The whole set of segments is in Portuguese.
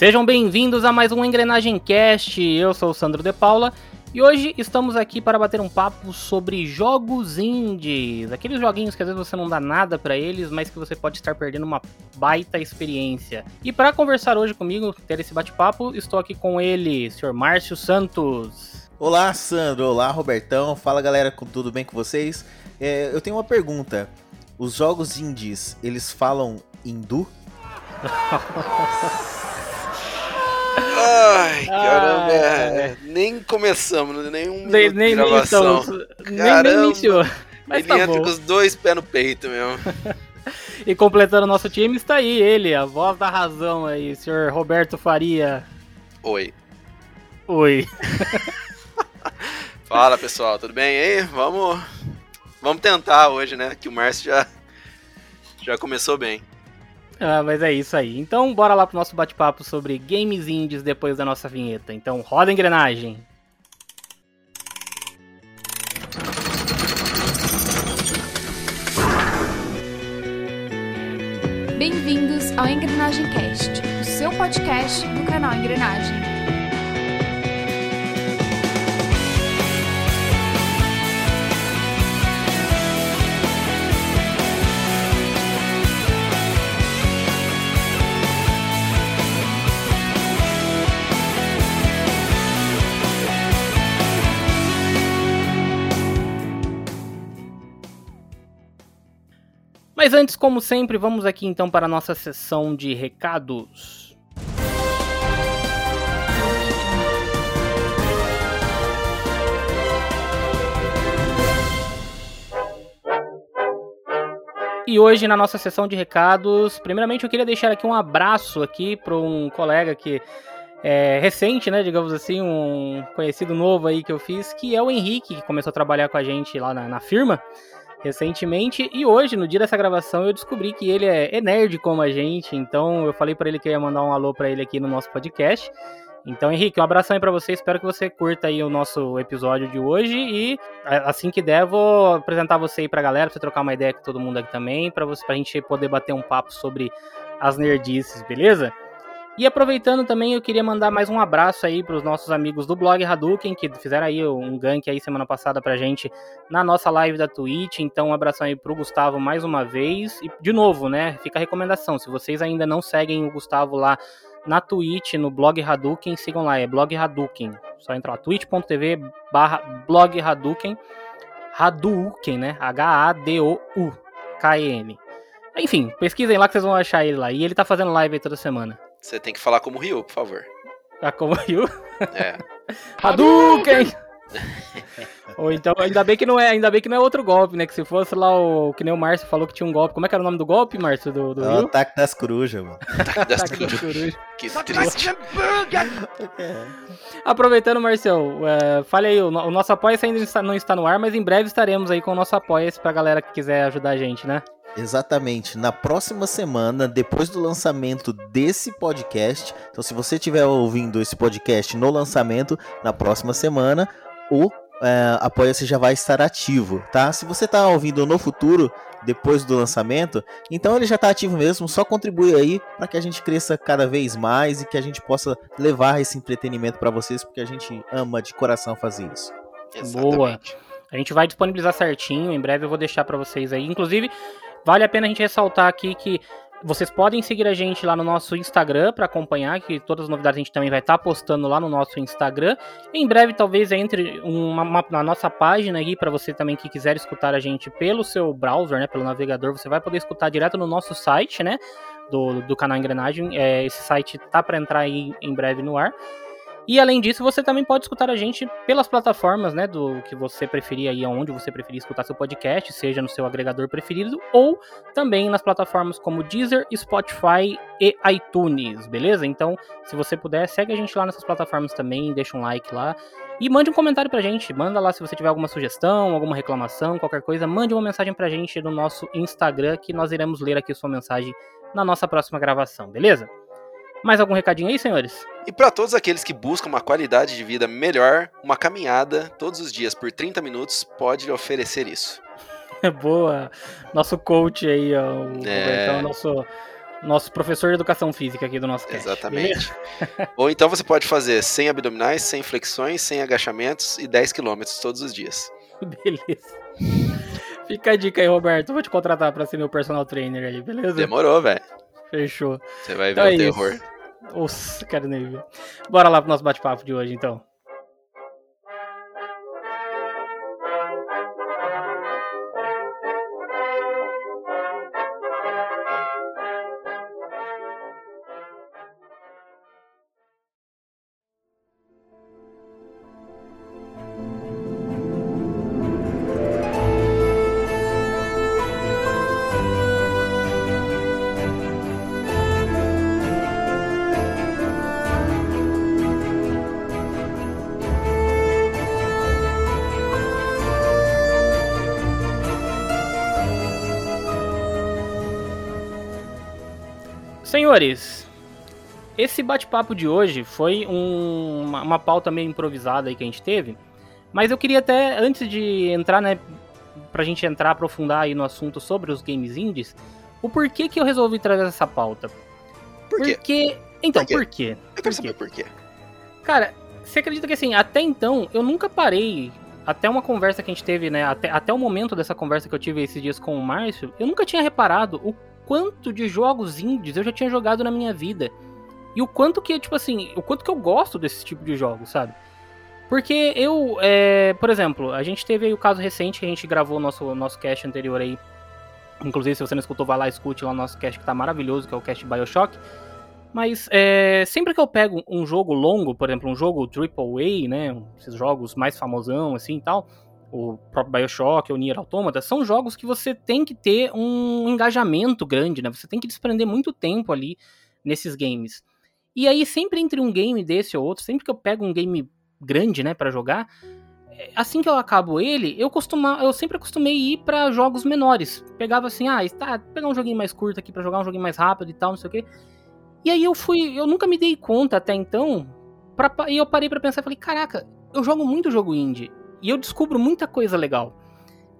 Sejam bem-vindos a mais um Engrenagem Cast. Eu sou o Sandro De Paula e hoje estamos aqui para bater um papo sobre jogos indies, aqueles joguinhos que às vezes você não dá nada para eles, mas que você pode estar perdendo uma baita experiência. E para conversar hoje comigo, ter esse bate-papo, estou aqui com ele, Sr. Márcio Santos. Olá, Sandro. Olá, Robertão. Fala, galera, tudo bem com vocês? É, eu tenho uma pergunta. Os jogos indies, eles falam hindu? Ai, caramba, é, nem começamos, nenhum nem, nem, gravação. Nem, caramba, nem iniciou. Mas ele tá entra bom. com os dois pés no peito mesmo. e completando o nosso time está aí ele, a voz da razão aí, senhor Roberto Faria. Oi. Oi. Fala pessoal, tudo bem aí? Vamos, vamos tentar hoje, né? Que o Márcio já, já começou bem. Ah, mas é isso aí. Então, bora lá pro nosso bate-papo sobre games indies depois da nossa vinheta. Então, roda a engrenagem. Bem-vindos ao Engrenagem Cast, o seu podcast do canal Engrenagem. Mas antes, como sempre, vamos aqui então para a nossa sessão de recados. E hoje na nossa sessão de recados, primeiramente eu queria deixar aqui um abraço aqui para um colega que é recente, né, digamos assim, um conhecido novo aí que eu fiz, que é o Henrique, que começou a trabalhar com a gente lá na, na firma recentemente. E hoje, no dia dessa gravação, eu descobri que ele é, é nerd como a gente. Então eu falei para ele que eu ia mandar um alô para ele aqui no nosso podcast. Então, Henrique, um abração aí pra você. Espero que você curta aí o nosso episódio de hoje. E assim que der, vou apresentar você aí pra galera, pra você trocar uma ideia com todo mundo aqui também, pra, você, pra gente poder bater um papo sobre as nerdices, beleza? E aproveitando também, eu queria mandar mais um abraço aí para os nossos amigos do blog Hadouken, que fizeram aí um gank aí semana passada pra gente na nossa live da Twitch. Então, um abração aí pro Gustavo mais uma vez. E, de novo, né, fica a recomendação, se vocês ainda não seguem o Gustavo lá na Twitch, no blog Hadouken, sigam lá, é blog Hadouken. Só entra lá, twitch.tv barra blog Hadouken. Hadouken, né, H-A-D-O-U-K-E-N. Enfim, pesquisem lá que vocês vão achar ele lá. E ele tá fazendo live aí toda semana. Você tem que falar como Ryu, por favor. Ah, como Ryu? É. Hadouken! Ou então, ainda bem que não é, ainda bem que não é outro golpe, né? Que se fosse lá o que nem o Márcio falou que tinha um golpe. Como é que era o nome do golpe, Márcio, do, do É o ataque das corujas, mano. Ataque das corujas. Que triste. Aproveitando, Marcel, é, fale aí, o, o nosso apoia ainda não está no ar, mas em breve estaremos aí com o nosso apoia pra galera que quiser ajudar a gente, né? Exatamente. Na próxima semana, depois do lançamento desse podcast, então se você estiver ouvindo esse podcast no lançamento, na próxima semana, o é, Apoia-se já vai estar ativo, tá? Se você tá ouvindo no futuro, depois do lançamento, então ele já tá ativo mesmo, só contribui aí para que a gente cresça cada vez mais e que a gente possa levar esse entretenimento para vocês, porque a gente ama de coração fazer isso. Exatamente. A gente vai disponibilizar certinho, em breve eu vou deixar pra vocês aí. Inclusive, vale a pena a gente ressaltar aqui que vocês podem seguir a gente lá no nosso Instagram pra acompanhar, que todas as novidades a gente também vai estar postando lá no nosso Instagram. Em breve, talvez entre uma, uma- na nossa página aí para você também que quiser escutar a gente pelo seu browser, né, pelo navegador, você vai poder escutar direto no nosso site, né, do, do canal Engrenagem. É, esse site tá para entrar aí em breve no ar. E além disso, você também pode escutar a gente pelas plataformas, né, do que você preferir aí, aonde você preferir escutar seu podcast, seja no seu agregador preferido ou também nas plataformas como Deezer, Spotify e iTunes, beleza? Então, se você puder, segue a gente lá nessas plataformas também, deixa um like lá e mande um comentário pra gente. Manda lá se você tiver alguma sugestão, alguma reclamação, qualquer coisa, mande uma mensagem pra gente no nosso Instagram que nós iremos ler aqui sua mensagem na nossa próxima gravação, beleza? Mais algum recadinho aí, senhores? E para todos aqueles que buscam uma qualidade de vida melhor, uma caminhada todos os dias por 30 minutos pode lhe oferecer isso. Boa. Nosso coach aí, ó, o É. Nosso, Nosso professor de educação física aqui do nosso cast. Exatamente. Ou então você pode fazer 100 abdominais, 100 flexões, 100 agachamentos e 10 quilômetros todos os dias. Beleza. Fica a dica aí, Roberto. Vou te contratar pra ser meu personal trainer aí, beleza? Demorou, velho. Fechou. Você vai ver Então o é isso. Nossa, quero nem ver. Bora lá pro nosso bate-papo de hoje, então. Senhores, esse bate-papo de hoje foi um- uma, uma pauta meio improvisada aí que a gente teve, mas eu queria até, antes de entrar, né, pra gente entrar, aprofundar aí no assunto sobre os games indies, o porquê que eu resolvi trazer essa pauta. Por quê? Porque... Então, Por quê? por quê? Eu Por quero saber por quê. Cara, você acredita que assim, até então, eu nunca parei. Até uma conversa que a gente teve, né? Até, até o momento dessa conversa que eu tive esses dias com o Márcio, eu nunca tinha reparado o quanto de jogos indies eu já tinha jogado na minha vida. E o quanto que, tipo assim, o quanto que eu gosto desse tipo de jogos, sabe? Porque eu, é, por exemplo, a gente teve aí o caso recente que a gente gravou o nosso, nosso cast anterior aí. Inclusive, se você não escutou, vai lá, escute lá o nosso cast que tá maravilhoso, que é o cast Bioshock. Mas é, sempre que eu pego um jogo longo, por exemplo, um jogo AAA, né, esses jogos mais famosão assim e tal, o próprio BioShock, o Nier Automata, são jogos que você tem que ter um engajamento grande, né? Você tem que desprender muito tempo ali nesses games. E aí sempre entre um game desse ou outro, sempre que eu pego um game grande, né, para jogar, é, assim que eu acabo ele, eu costuma, eu sempre acostumei ir pra jogos menores. Pegava assim, ah, tá, pegar um joguinho mais curto aqui pra jogar um joguinho mais rápido e tal, não sei o quê. E aí eu fui, eu nunca me dei conta até então, pra, e eu parei pra pensar e falei, caraca, eu jogo muito jogo indie e eu descubro muita coisa legal.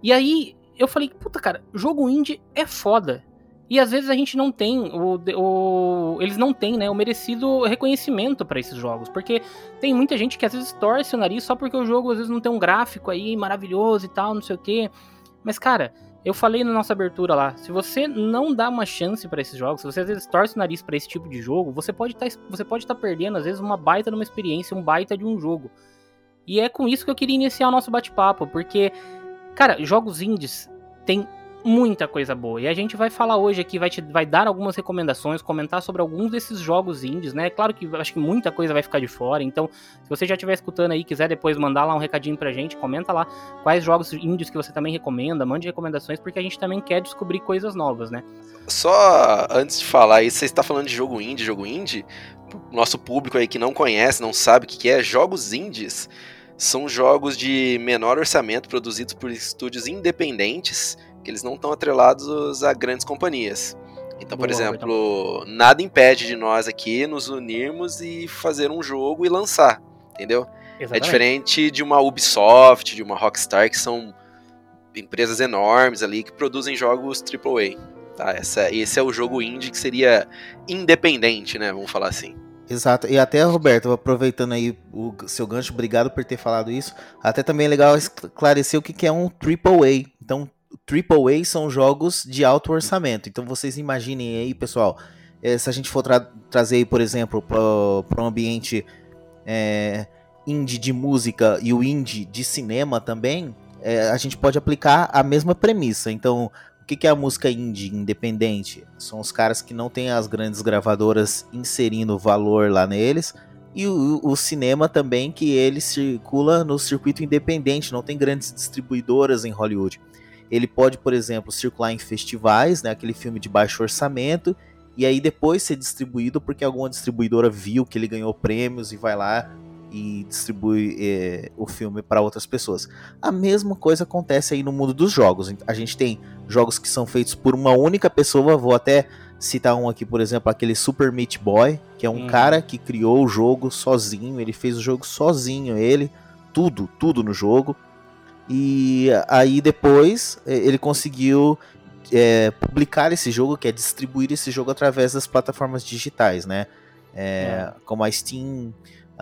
E aí eu falei, puta cara, jogo indie é foda. E às vezes a gente não tem o, o eles não têm, né, o merecido reconhecimento pra esses jogos, porque tem muita gente que às vezes torce o nariz só porque o jogo às vezes não tem um gráfico aí maravilhoso e tal, não sei o quê. Mas cara, eu falei na nossa abertura lá, se você não dá uma chance pra esses jogos, se você às vezes torce o nariz pra esse tipo de jogo, você pode tá, você pode estar perdendo às vezes uma baita de uma experiência, um baita de um jogo. E é com isso que eu queria iniciar o nosso bate-papo, porque cara, jogos indies tem muita coisa boa. E a gente vai falar hoje aqui, vai, te, vai dar algumas recomendações, comentar sobre alguns desses jogos indies, né? Claro que acho que muita coisa vai ficar de fora, então se você já estiver escutando aí, quiser depois mandar lá um recadinho pra gente, comenta lá quais jogos indies que você também recomenda, mande recomendações, porque a gente também quer descobrir coisas novas, né? Só antes de falar isso, você está falando de jogo indie, jogo indie. Nosso público aí que não conhece, não sabe o que é, jogos indies são jogos de menor orçamento produzidos por estúdios independentes, que eles não estão atrelados a grandes companhias. Então, por Boa, exemplo, nada impede de nós aqui nos unirmos e fazer um jogo e lançar, entendeu? É diferente de uma Ubisoft, de uma Rockstar, que são empresas enormes ali que produzem jogos AAA. Tá? Essa, esse é o jogo indie que seria independente, né? Vamos falar assim. Exato. E até, Roberto, aproveitando aí o seu gancho, obrigado por ter falado isso. Até também é legal esclarecer o que que é um AAA. Então, AAA são jogos de alto orçamento. Então, vocês imaginem aí, pessoal, eh, se a gente for tra trazer, aí, por exemplo, para um ambiente é, indie de música e o indie de cinema também, é, a gente pode aplicar a mesma premissa. Então, que, que é a música indie independente? São os caras que não têm as grandes gravadoras inserindo valor lá neles. E o, o, cinema também, que ele circula no circuito independente, não tem grandes distribuidoras em Hollywood. Ele pode, por exemplo, circular em festivais, né, aquele filme de baixo orçamento, e aí depois ser distribuído porque alguma distribuidora viu que ele ganhou prêmios e vai lá e distribui eh, o filme para outras pessoas. A mesma coisa acontece aí no mundo dos jogos. A gente tem jogos que são feitos por uma única pessoa, vou até citar um aqui, por exemplo, aquele Super Meat Boy, que é um Uhum. cara que criou o jogo sozinho, ele fez o jogo sozinho, ele, tudo, tudo no jogo. E aí depois eh, ele conseguiu é, publicar esse jogo, que é distribuir esse jogo através das plataformas digitais, né? É, é. Como a Steam,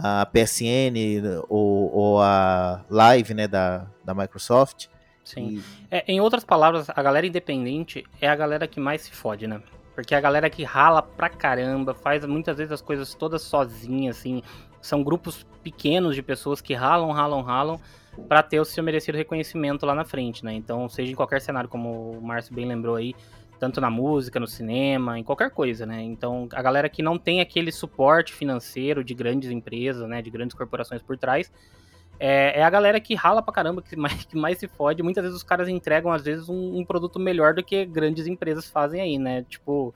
a PSN ou, ou, a Live, né, da, da Microsoft. Sim. E... É, em outras palavras, a galera independente é a galera que mais se fode, né? Porque é a galera que rala pra caramba, faz muitas vezes as coisas todas sozinha, assim. São grupos pequenos de pessoas que ralam, ralam, ralam para ter o seu merecido reconhecimento lá na frente, né? Então, seja em qualquer cenário, como o Márcio bem lembrou aí, tanto na música, no cinema, em qualquer coisa, né? Então, a galera que não tem aquele suporte financeiro de grandes empresas, né, de grandes corporações por trás, é, é a galera que rala pra caramba, que mais, que mais se fode. Muitas vezes os caras entregam, às vezes, um, um produto melhor do que grandes empresas fazem aí, né? Tipo,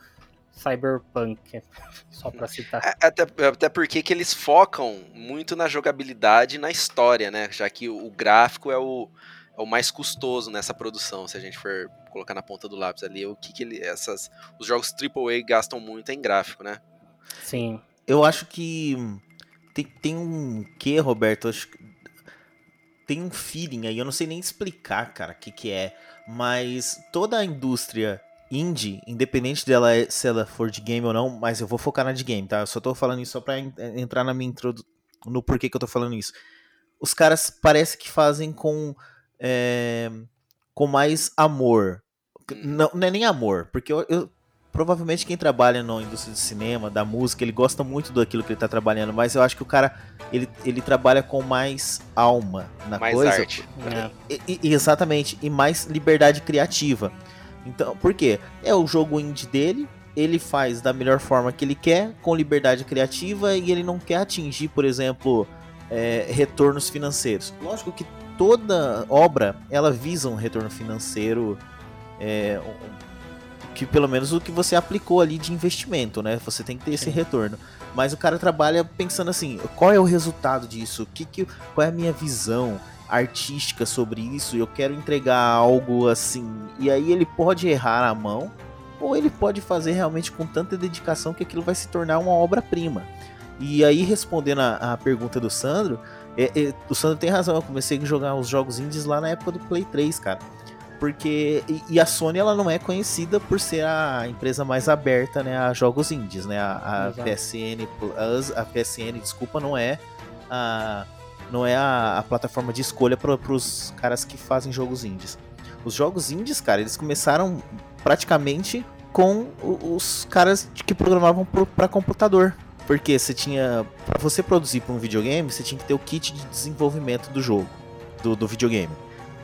Cyberpunk, só pra citar. É, até, até porque que eles focam muito na jogabilidade e na história, né? Já que o gráfico é o, o mais custoso nessa produção, se a gente for colocar na ponta do lápis ali, o que, que ele, essas, os jogos AAA gastam muito em gráfico, né? Sim. Eu acho que tem, tem um que, Roberto, acho que tem um feeling aí, eu não sei nem explicar, cara, o que que é, mas toda a indústria indie, independente dela se ela for de game ou não, mas eu vou focar na de game, tá? Eu só tô falando isso só pra entrar na minha introdução, no porquê que eu tô falando isso. Os caras parece que fazem com é, com mais amor. Não, não é nem amor, porque eu, eu provavelmente quem trabalha na indústria de cinema, da música, ele gosta muito daquilo que ele tá trabalhando, mas eu acho que o cara ele, ele trabalha com mais alma na mais coisa. Arte. E, e, exatamente, e mais liberdade criativa. Então, por quê? É o jogo indie dele, ele faz da melhor forma que ele quer, com liberdade criativa, e ele não quer atingir, por exemplo, é, retornos financeiros. Lógico que toda obra ela visa um retorno financeiro, é, que pelo menos o que você aplicou ali de investimento, né? Você tem que ter esse retorno. Mas o cara trabalha pensando assim, qual é o resultado disso? Que, que, qual é a minha visão? artística sobre isso, eu quero entregar algo assim. E aí ele pode errar a mão, ou ele pode fazer realmente com tanta dedicação que aquilo vai se tornar uma obra-prima. E aí, respondendo a, a pergunta do Sandro, é, é, o Sandro tem razão, eu comecei a jogar os jogos indies lá na época do Play 3, cara. Porque. E, e, a Sony ela não é conhecida por ser a empresa mais aberta né, a jogos indies, né? A, a PSN Plus, a PSN, desculpa, não é a não é a, a plataforma de escolha para os caras que fazem jogos indies. Os jogos indies, cara, eles começaram praticamente com os caras que programavam para computador. Porque você tinha. para você produzir para um videogame, você tinha que ter o kit de desenvolvimento do jogo, do, do videogame.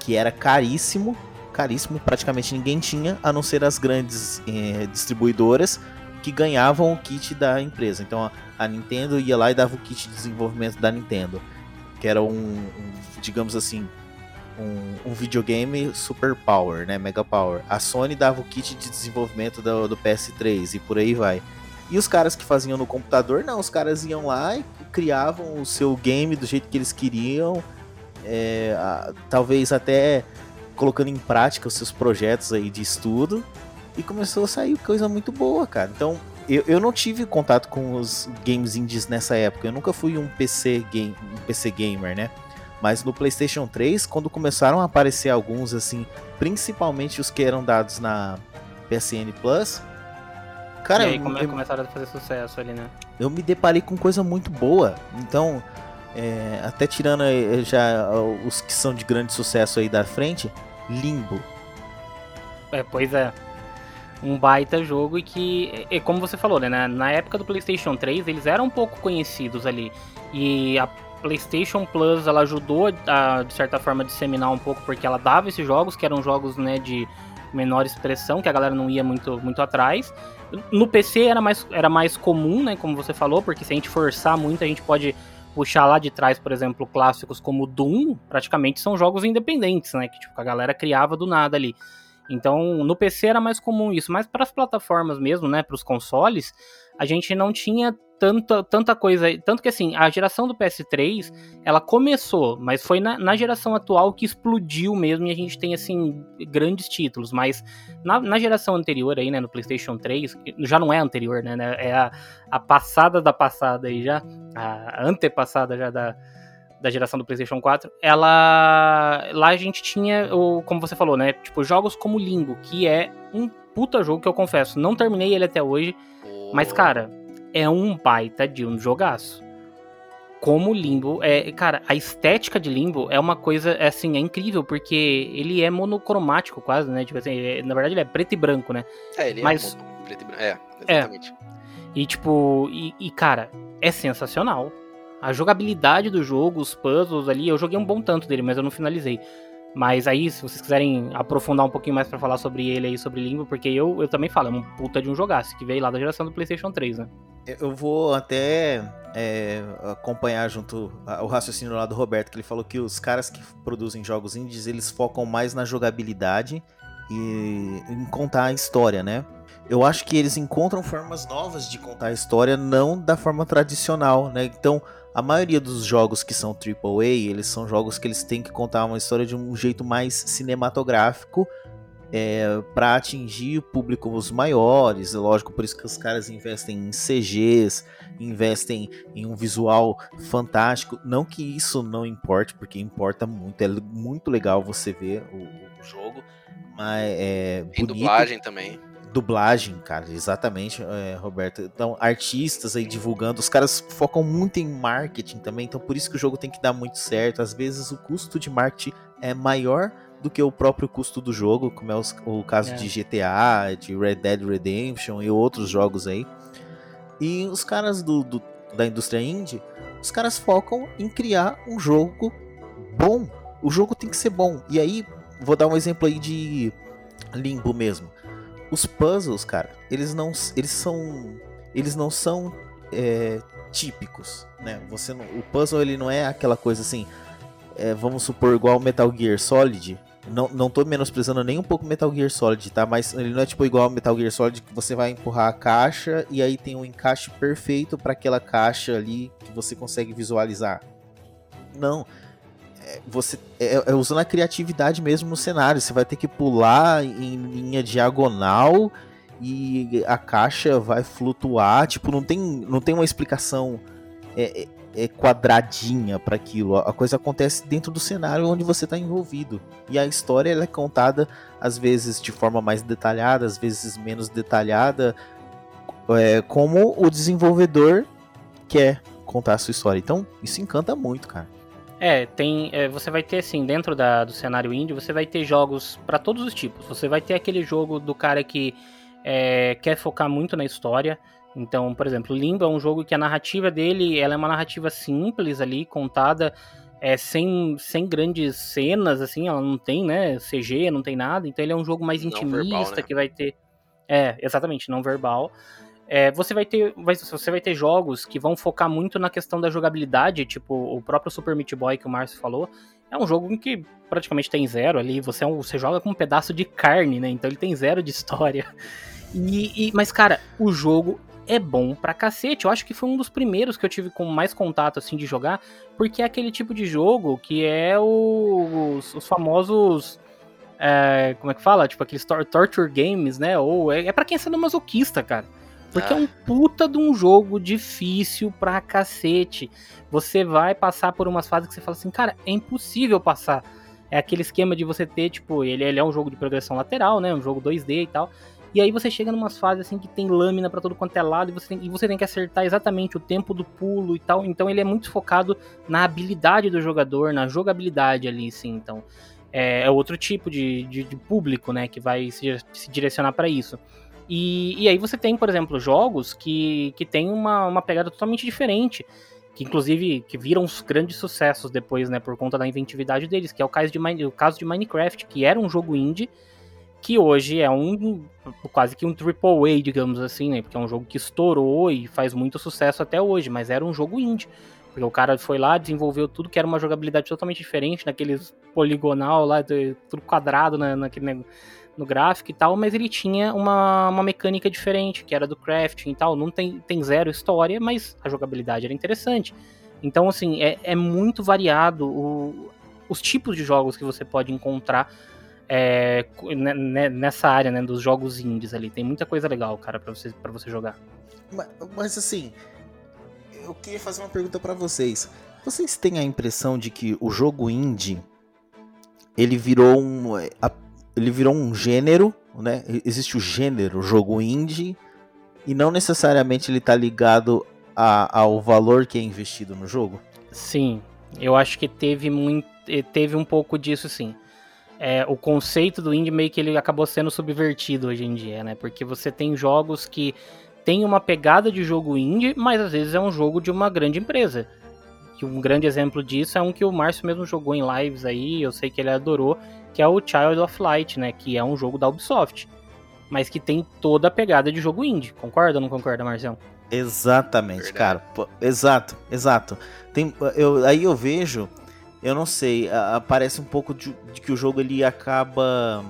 Que era caríssimo, caríssimo, praticamente ninguém tinha, a não ser as grandes eh, distribuidoras que ganhavam o kit da empresa. Então a, a Nintendo ia lá e dava o kit de desenvolvimento da Nintendo que era um, um digamos assim, um, um, videogame super power, né, mega power. A Sony dava o kit de desenvolvimento do, do PS3 e por aí vai. E os caras que faziam no computador, não, os caras iam lá e criavam o seu game do jeito que eles queriam, é, a, talvez até colocando em prática os seus projetos aí de estudo, e começou a sair coisa muito boa, cara. Então, eu, eu não tive contato com os games indies nessa época. Eu nunca fui um PC, game, um PC gamer, né? Mas no PlayStation 3, quando começaram a aparecer alguns, assim, principalmente os que eram dados na PSN Plus. Cara, e aí como eu, começaram a fazer sucesso ali, né? Eu me deparei com coisa muito boa. Então, é, até tirando já os que são de grande sucesso aí da frente, Limbo. É, pois é um baita jogo e que, é, como você falou, né, na época do PlayStation 3 eles eram um pouco conhecidos ali e a PlayStation Plus ela ajudou a, de certa forma a disseminar um pouco porque ela dava esses jogos que eram jogos né, de menor expressão que a galera não ia muito, muito atrás. No PC era mais, era mais comum, né, como você falou, porque se a gente forçar muito a gente pode puxar lá de trás, por exemplo, clássicos como Doom, praticamente são jogos independentes, né, que tipo, a galera criava do nada ali. Então, no PC era mais comum isso, mas para as plataformas mesmo, né, para os consoles, a gente não tinha tanta, tanta coisa. Tanto que, assim, a geração do PS3, ela começou, mas foi na, na geração atual que explodiu mesmo e a gente tem, assim, grandes títulos. Mas na, na geração anterior aí, né, no PlayStation 3, já não é anterior, né, é a, a passada da passada aí já, a antepassada já da da geração do PlayStation 4, ela. Lá a gente tinha, o, como você falou, né? Tipo, jogos como Limbo, que é um puta jogo que eu confesso, não terminei ele até hoje, mas, cara, é um baita de um jogaço. Como Limbo, é, cara, a estética de Limbo é uma coisa, é, assim, é incrível, porque ele é monocromático quase, né? Tipo assim, é, na verdade ele é preto e branco, né? É, ele mas, é preto e branco. É, exatamente. É. E tipo, e, e, cara, é sensacional. A jogabilidade do jogo, os puzzles ali, eu joguei um bom tanto dele, mas eu não finalizei. Mas aí, se vocês quiserem aprofundar um pouquinho mais para falar sobre ele aí, sobre Limbo, porque eu, eu também falo, é um puta de um jogaço, que veio lá da geração do PlayStation 3, né? Eu vou até é, acompanhar junto o raciocínio lá do Roberto, que ele falou que os caras que produzem jogos indies, eles focam mais na jogabilidade e em contar a história, né? eu acho que eles encontram formas novas de contar a história, não da forma tradicional, né? Então, a maioria dos jogos que são AAA, eles são jogos que eles têm que contar uma história de um jeito mais cinematográfico é, para atingir públicos maiores. É lógico, por isso que os caras investem em CGs, investem em um visual fantástico. Não que isso não importe, porque importa muito. É muito legal você ver o, o jogo. Mas é. Tem bonito. dublagem também dublagem, cara, exatamente, é, Roberto. Então, artistas aí divulgando, os caras focam muito em marketing também, então por isso que o jogo tem que dar muito certo. Às vezes o custo de marketing é maior do que o próprio custo do jogo, como é o, o caso é. de GTA, de Red Dead Redemption e outros jogos aí. E os caras do, do, da indústria indie, os caras focam em criar um jogo bom. O jogo tem que ser bom. E aí, vou dar um exemplo aí de Limbo mesmo os puzzles, cara, eles não, eles são, eles não são é, típicos, né? Você não, o puzzle ele não é aquela coisa assim, é, vamos supor igual Metal Gear Solid. Não, não tô menosprezando nem um pouco Metal Gear Solid, tá? Mas ele não é tipo igual Metal Gear Solid que você vai empurrar a caixa e aí tem um encaixe perfeito para aquela caixa ali que você consegue visualizar. Não você é, é, usando a criatividade mesmo no cenário. Você vai ter que pular em linha diagonal e a caixa vai flutuar. Tipo, não tem, não tem uma explicação é, é, quadradinha para aquilo. A coisa acontece dentro do cenário onde você está envolvido. E a história ela é contada às vezes de forma mais detalhada, às vezes menos detalhada, é, como o desenvolvedor quer contar a sua história. Então, isso encanta muito, cara. É, tem. É, você vai ter, assim, dentro da, do cenário indie, você vai ter jogos para todos os tipos. Você vai ter aquele jogo do cara que é, quer focar muito na história. Então, por exemplo, Limbo é um jogo que a narrativa dele ela é uma narrativa simples ali, contada é, sem, sem grandes cenas, assim, ela não tem, né, CG, não tem nada. Então ele é um jogo mais intimista, verbal, né? que vai ter. É, exatamente, não verbal. É, você vai ter você vai ter jogos que vão focar muito na questão da jogabilidade, tipo o próprio Super Meat Boy que o Márcio falou. É um jogo em que praticamente tem zero ali, você, é um, você joga com um pedaço de carne, né? Então ele tem zero de história. E, e, mas, cara, o jogo é bom pra cacete. Eu acho que foi um dos primeiros que eu tive com mais contato, assim, de jogar, porque é aquele tipo de jogo que é o, os, os famosos. É, como é que fala? Tipo, aqueles torture games, né? Ou é, é pra quem é masoquista, cara. Porque é um puta de um jogo difícil pra cacete. Você vai passar por umas fases que você fala assim, cara, é impossível passar. É aquele esquema de você ter, tipo, ele, ele é um jogo de progressão lateral, né? Um jogo 2D e tal. E aí você chega numas fases assim que tem lâmina para todo quanto é lado e você, tem, e você tem que acertar exatamente o tempo do pulo e tal. Então ele é muito focado na habilidade do jogador, na jogabilidade ali, sim. Então é, é outro tipo de, de, de, público, né, que vai se, se direcionar para isso. E, e aí você tem, por exemplo, jogos que, que tem uma, uma pegada totalmente diferente que inclusive que viram uns grandes sucessos depois, né, por conta da inventividade deles, que é o caso de, o caso de Minecraft, que era um jogo indie, que hoje é um quase que um AAA, digamos assim, né, porque é um jogo que estourou e faz muito sucesso até hoje, mas era um jogo indie. Porque o cara foi lá, desenvolveu tudo que era uma jogabilidade totalmente diferente, naqueles poligonal lá, tudo quadrado na, naquele no gráfico e tal, mas ele tinha uma, uma mecânica diferente, que era do crafting e tal. Não tem, tem zero história, mas a jogabilidade era interessante. Então, assim, é, é muito variado o, os tipos de jogos que você pode encontrar é, nessa área, né, dos jogos indies ali. Tem muita coisa legal, cara, para você, pra você jogar. Mas, mas, assim, eu queria fazer uma pergunta para vocês. Vocês têm a impressão de que o jogo indie ele virou um ele virou um gênero, né? Existe o gênero jogo indie e não necessariamente ele está ligado a, ao valor que é investido no jogo? Sim, eu acho que teve muito, teve um pouco disso sim. É, o conceito do indie meio que ele acabou sendo subvertido hoje em dia, né? Porque você tem jogos que tem uma pegada de jogo indie, mas às vezes é um jogo de uma grande empresa. Que um grande exemplo disso é um que o Márcio mesmo jogou em lives aí, eu sei que ele adorou, que é o Child of Light, né? Que é um jogo da Ubisoft. Mas que tem toda a pegada de jogo indie. Concorda ou não concorda, Marcião? Exatamente, Verdade. cara. Pô, exato, exato. Tem, eu, aí eu vejo, eu não sei, aparece um pouco de, de que o jogo ele acaba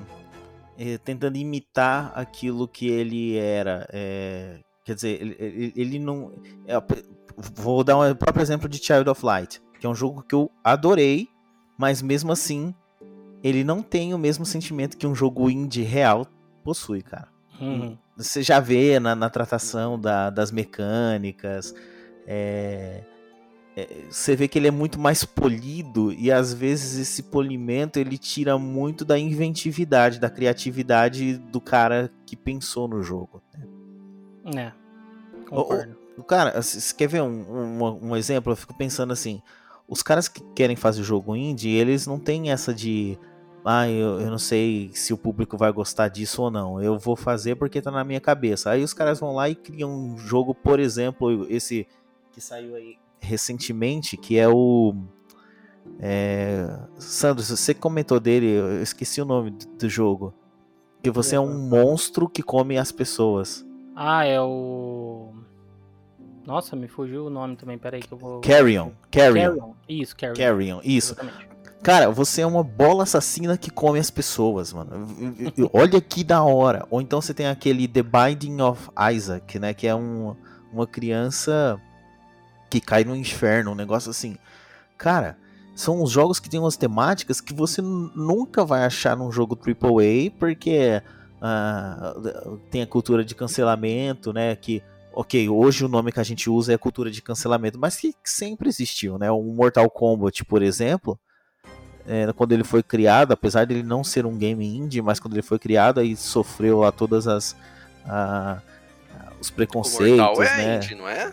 é, tentando imitar aquilo que ele era. É, quer dizer, ele, ele, ele não. É, vou dar um próprio exemplo de Child of Light, que é um jogo que eu adorei, mas mesmo assim ele não tem o mesmo sentimento que um jogo indie real possui, cara. Uhum. Você já vê na, na tratação da, das mecânicas, é, você vê que ele é muito mais polido e às vezes esse polimento ele tira muito da inventividade, da criatividade do cara que pensou no jogo. Né? É, concordo. O cara, você quer ver um, um, um, exemplo? Eu fico pensando assim: os caras que querem fazer jogo indie, eles não têm essa de. Ah, eu, eu não sei se o público vai gostar disso ou não. Eu vou fazer porque tá na minha cabeça. Aí os caras vão lá e criam um jogo, por exemplo, esse que saiu aí recentemente, que é o. É... Sandro, você comentou dele, eu esqueci o nome do jogo. Que você é um monstro que come as pessoas. Ah, é o. Nossa, me fugiu o nome também, peraí que eu vou. Carrion. Carrion. Carrion. Isso, Carrion. Carrion, isso. Exatamente. Cara, você é uma bola assassina que come as pessoas, mano. Olha que da hora. Ou então você tem aquele The Binding of Isaac, né? Que é um, uma criança que cai no inferno, um negócio assim. Cara, são os jogos que têm umas temáticas que você nunca vai achar num jogo AAA, porque uh, tem a cultura de cancelamento, né? Que ok, hoje o nome que a gente usa é cultura de cancelamento, mas que sempre existiu, né? O Mortal Kombat, por exemplo, é, quando ele foi criado, apesar dele não ser um game indie, mas quando ele foi criado, aí sofreu lá todas as a, os preconceitos, o Mortal é né? Indie, não é?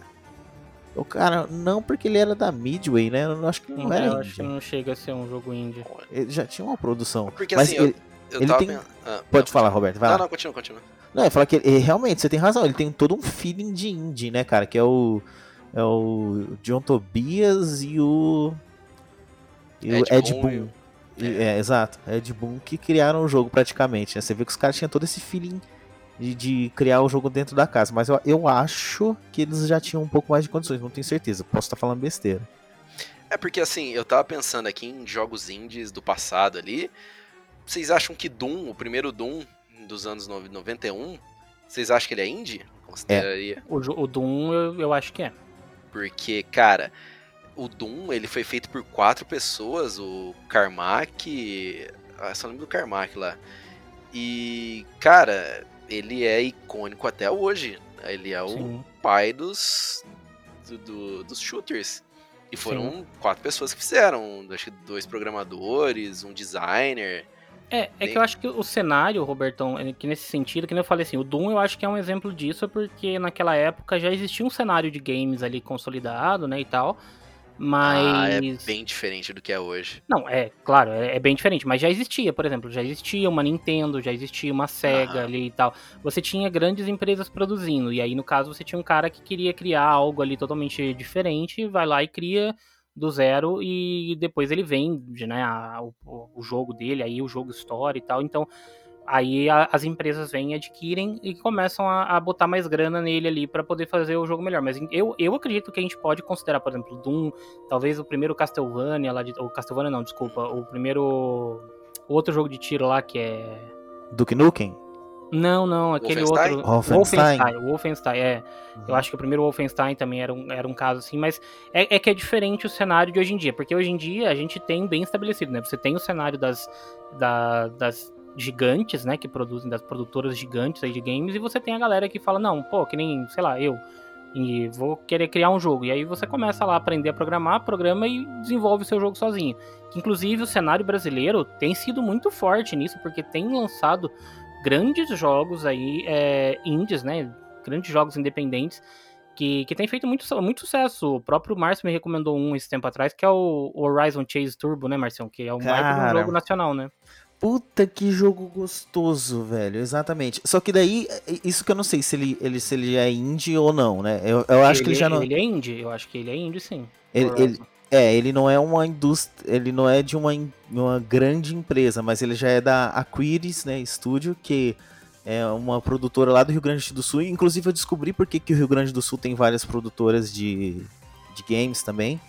O cara, não porque ele era da Midway, né? Eu acho que não, não era. Eu indie. acho que não chega a ser um jogo indie. Ele já tinha uma produção. Porque mas assim, ele, eu, eu ele tem. Ah, Pode não, falar, Roberto. Vai não, lá. não, continua, continua. Não, eu falar que ele, realmente, você tem razão, ele tem todo um feeling de indie, né, cara? Que é o. É o John Tobias e o. E Ed o Ed Boon. Boon. É. é. exato. Ed Boon que criaram o jogo praticamente. Né? Você vê que os caras tinham todo esse feeling de, de, criar o jogo dentro da casa. Mas eu, eu acho que eles já tinham um pouco mais de condições, não tenho certeza. Posso estar falando besteira. É porque assim, eu tava pensando aqui em jogos indies do passado ali. Vocês acham que Doom, o primeiro Doom, dos anos 91, vocês acham que ele é indie? Consideraria? É. O, o Doom eu, eu acho que é. Porque, cara, o Doom ele foi feito por quatro pessoas, o Carmack, ah, só lembro do Carmack lá. E, cara, ele é icônico até hoje. Ele é Sim. o pai dos, do, do, dos shooters. E foram Sim. quatro pessoas que fizeram, acho que dois programadores, um designer. É, é que eu acho que o cenário, Robertão, é que nesse sentido, que nem eu falei assim, o Doom eu acho que é um exemplo disso, porque naquela época já existia um cenário de games ali consolidado, né, e tal. Mas. Ah, é bem diferente do que é hoje. Não, é, claro, é, é, bem diferente, mas já existia, por exemplo, já existia uma Nintendo, já existia uma Sega ah. ali e tal. Você tinha grandes empresas produzindo, e aí no caso você tinha um cara que queria criar algo ali totalmente diferente, vai lá e cria do zero e depois ele vende, né, a, o, o, jogo dele, aí o jogo história e tal. Então, aí a, as empresas vêm, adquirem e começam a, a botar mais grana nele ali para poder fazer o jogo melhor. Mas eu, eu acredito que a gente pode considerar, por exemplo, Doom, talvez o primeiro Castlevania lá de, o Castlevania não, desculpa, o primeiro o outro jogo de tiro lá que é Duke Nukem? Não, não, aquele Wolfenstein? outro. Wolfenstein. Wolfenstein, Wolfenstein, é. Uhum. Eu acho que o primeiro Wolfenstein também era um, era um caso assim, mas é, é, que é diferente o cenário de hoje em dia, porque hoje em dia a gente tem bem estabelecido, né? Você tem o cenário das, da, das gigantes, né, que produzem, das produtoras gigantes aí de games, e você tem a galera que fala, não, pô, que nem, sei lá, eu. e vou querer criar um jogo. E aí você começa lá a aprender a programar, programa e desenvolve o seu jogo sozinho. Inclusive o cenário brasileiro tem sido muito forte nisso, porque tem lançado grandes jogos aí, é, indies, né? Grandes jogos independentes que, que tem feito muito, muito sucesso. O próprio Márcio me recomendou um esse tempo atrás, que é o Horizon Chase Turbo, né, Marcião? Que é um Cara, jogo nacional, né? Puta que jogo gostoso, velho. Exatamente. Só que daí, isso que eu não sei se ele, ele, se ele é indie ou não, né? Eu, eu acho ele, que ele já não. Ele é indie, eu acho que ele é indie, sim. Ele, ele, é, ele não é uma indústria. Ele não é de uma, uma grande empresa, mas ele já é da Aquiris, né? Studio, que é uma produtora lá do Rio Grande do Sul. Inclusive, eu descobri porque que o Rio Grande do Sul tem várias produtoras de, de games também.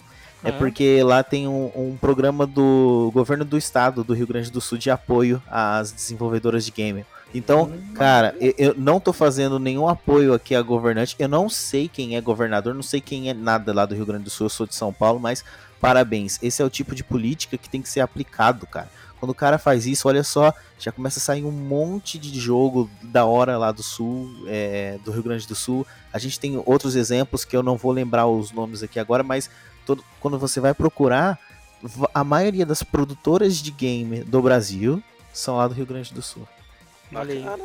É porque lá tem um, um, programa do governo do estado do Rio Grande do Sul de apoio às desenvolvedoras de game. Então, hum. cara, eu, eu, não tô fazendo nenhum apoio aqui a governante. Eu não sei quem é governador, não sei quem é nada lá do Rio Grande do Sul. Eu sou de São Paulo, mas parabéns. Esse é o tipo de política que tem que ser aplicado, cara. Quando o cara faz isso, olha só, já começa a sair um monte de jogo da hora lá do sul, é, do Rio Grande do Sul. A gente tem outros exemplos que eu não vou lembrar os nomes aqui agora, mas todo, quando você vai procurar, a maioria das produtoras de game do Brasil são lá do Rio Grande do Sul. Bacana,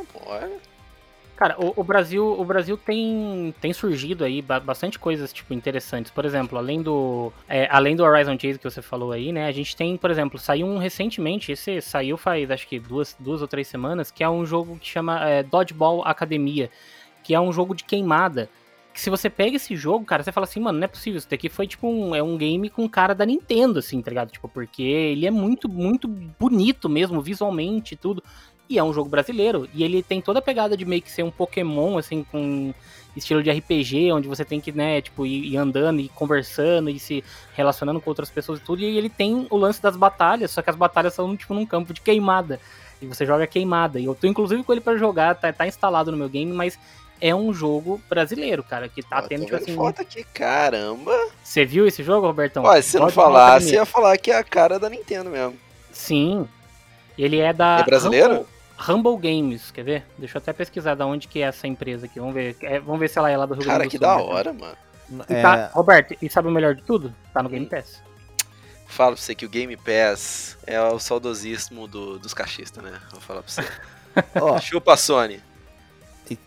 Cara, o, o, Brasil, o Brasil tem, tem surgido aí bastante coisas tipo interessantes. Por exemplo, além do é, além do Horizon Chase que você falou aí, né? A gente tem, por exemplo, saiu um recentemente. Esse saiu faz acho que duas, duas ou três semanas, que é um jogo que chama é, Dodgeball Academia, que é um jogo de queimada que se você pega esse jogo, cara, você fala assim, mano, não é possível, isso daqui foi tipo um, é um game com cara da Nintendo, assim, tá ligado? Tipo, porque ele é muito, muito bonito mesmo, visualmente e tudo. E é um jogo brasileiro. E ele tem toda a pegada de meio que ser um Pokémon, assim, com estilo de RPG, onde você tem que, né, tipo, ir, andando e conversando e se relacionando com outras pessoas e tudo. E ele tem o lance das batalhas, só que as batalhas são, tipo, num campo de queimada. E você joga queimada. E eu tô inclusive com ele para jogar, tá, tá instalado no meu game, mas é um jogo brasileiro, cara, que tá tendo, tipo assim... foto aqui, caramba! Você viu esse jogo, Robertão? Olha, se não falasse, ia falar que é a cara da Nintendo mesmo. Sim. Ele é da... É brasileiro? Humble, Humble Games, quer ver? Deixa eu até pesquisar da onde que é essa empresa aqui. Vamos ver, é, vamos ver se ela é lá do Rio Grande do Sul. Cara, que da hora, mano. E tá, é... Roberto, e sabe o melhor de tudo? Tá no Game Pass. Falo pra você que o Game Pass é o saudosismo do, dos cachistas, né? Vou falar pra você. oh. Chupa Sony.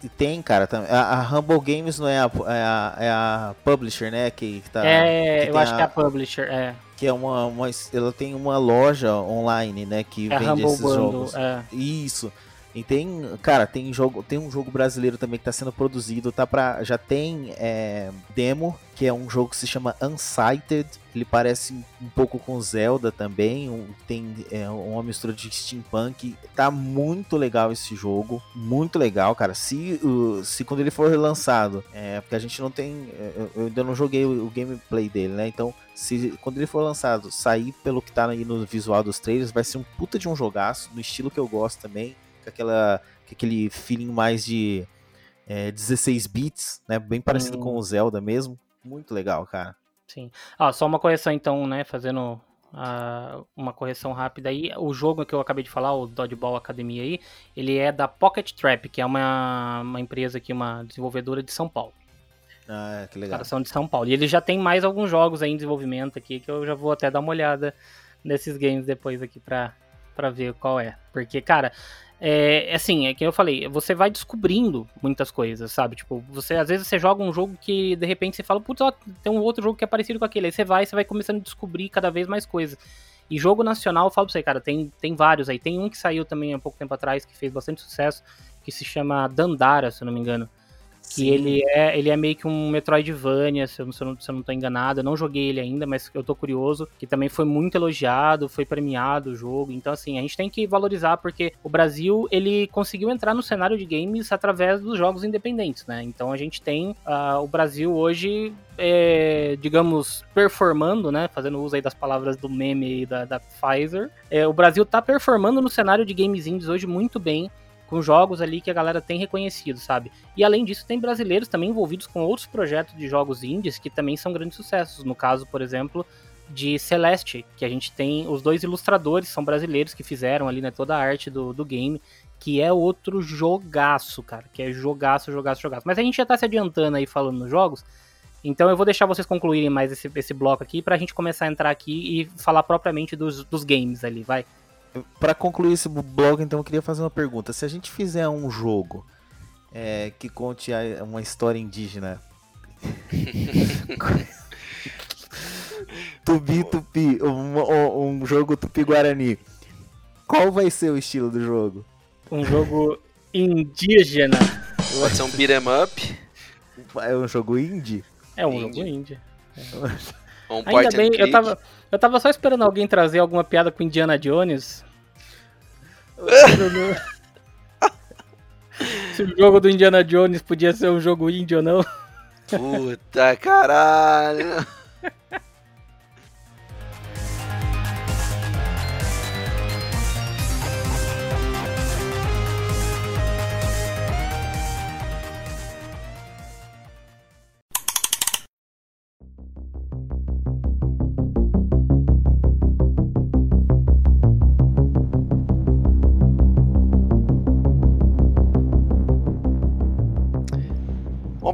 E, tem, cara, a, a Humble Games não é a, é a, é a publisher, né? Que, que tá, é, que eu acho a, que é a publisher, é. Que é uma, uma. Ela tem uma loja online, né? Que é vende esses Bundle, jogos. É. Isso. E tem, cara, tem jogo, tem um jogo brasileiro também que está sendo produzido, tá para já tem é, demo, que é um jogo que se chama Unsighted. Ele parece um pouco com Zelda também, tem é, uma mistura de steampunk. Tá muito legal esse jogo, muito legal, cara. Se, se quando ele for relançado, é, porque a gente não tem, eu, eu ainda não joguei o, o gameplay dele, né? Então se quando ele for lançado, sair pelo que tá aí no visual dos trailers, vai ser um puta de um jogaço, no estilo que eu gosto também com, aquela, com aquele feeling mais de é, 16 bits, né? Bem parecido hum. com o Zelda mesmo. Muito legal, cara. Sim. Ah, só uma correção então, né? Fazendo uh, uma correção rápida aí. O jogo que eu acabei de falar, o Dodgeball Academia aí, ele é da Pocket Trap, que é uma, uma empresa aqui, uma desenvolvedora de São Paulo. Ah, que legal. Os são de São Paulo. E ele já tem mais alguns jogos aí em desenvolvimento aqui, que eu já vou até dar uma olhada nesses games depois aqui pra, pra ver qual é. Porque, cara, é, assim, é que eu falei, você vai descobrindo muitas coisas, sabe? Tipo, você às vezes você joga um jogo que de repente você fala, putz, ó, tem um outro jogo que é parecido com aquele. Aí você vai, você vai começando a descobrir cada vez mais coisas. E jogo nacional, eu falo pra você, cara, tem, tem vários aí. Tem um que saiu também há pouco tempo atrás, que fez bastante sucesso, que se chama Dandara, se eu não me engano. Que ele é, ele é meio que um Metroidvania, se eu, se, eu não, se eu não tô enganado. Eu não joguei ele ainda, mas eu tô curioso. Que também foi muito elogiado, foi premiado o jogo. Então, assim, a gente tem que valorizar, porque o Brasil, ele conseguiu entrar no cenário de games através dos jogos independentes, né? Então a gente tem uh, o Brasil hoje é, digamos, performando, né? Fazendo uso aí das palavras do meme da, da Pfizer. É, o Brasil tá performando no cenário de games indies hoje muito bem com jogos ali que a galera tem reconhecido, sabe? E além disso, tem brasileiros também envolvidos com outros projetos de jogos indies que também são grandes sucessos. No caso, por exemplo, de Celeste, que a gente tem os dois ilustradores são brasileiros que fizeram ali né, toda a arte do, do game. que é outro jogaço, cara, que é jogaço, jogaço, jogaço. Mas a gente já tá se adiantando aí falando nos jogos, então eu vou deixar vocês concluírem mais esse, esse bloco aqui pra gente começar a entrar aqui e falar propriamente dos, dos games ali, vai. Para concluir esse bloco, então eu queria fazer uma pergunta. Se a gente fizer um jogo é, que conte uma história indígena. Tubi Tupi, um, um jogo Tupi-Guarani. Qual vai ser o estilo do jogo? Um jogo indígena. Pode ser um beat'em up. É um jogo indie? É um indie. jogo indie. É. Um Ainda bem, eu tava, eu tava só esperando alguém trazer alguma piada com Indiana Jones. Se o jogo do Indiana Jones podia ser um jogo indie ou não. Puta caralho.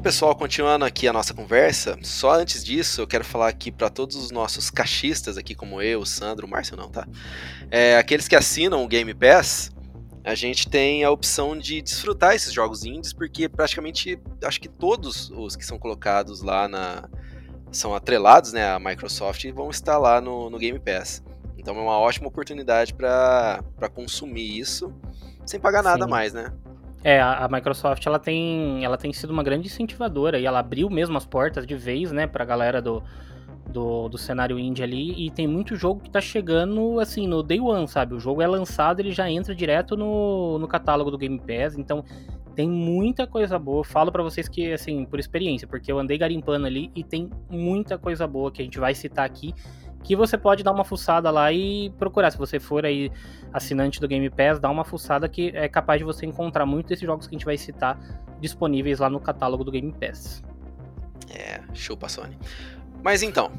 pessoal, continuando aqui a nossa conversa, só antes disso, eu quero falar aqui para todos os nossos caixistas aqui, como eu, o Sandro, o Márcio não, tá? É, aqueles que assinam o Game Pass, a gente tem a opção de desfrutar esses jogos indies, porque praticamente, acho que todos os que são colocados lá na... são atrelados, né, à Microsoft e vão estar lá no, no Game Pass. Então é uma ótima oportunidade para consumir isso sem pagar nada Sim. mais, né? É, a, Microsoft ela tem, ela tem sido uma grande incentivadora e ela abriu mesmo as portas de vez, né, pra galera do, do, do cenário indie ali. E tem muito jogo que tá chegando, assim, no day one, sabe? O jogo é lançado, ele já entra direto no, no catálogo do Game Pass. Então tem muita coisa boa. Falo para vocês que, assim, por experiência, porque eu andei garimpando ali e tem muita coisa boa que a gente vai citar aqui que você pode dar uma fuçada lá e procurar. Se você for aí assinante do Game Pass, dá uma fuçada que é capaz de você encontrar muitos desses jogos que a gente vai citar disponíveis lá no catálogo do Game Pass. É, chupa Sony. Mas então,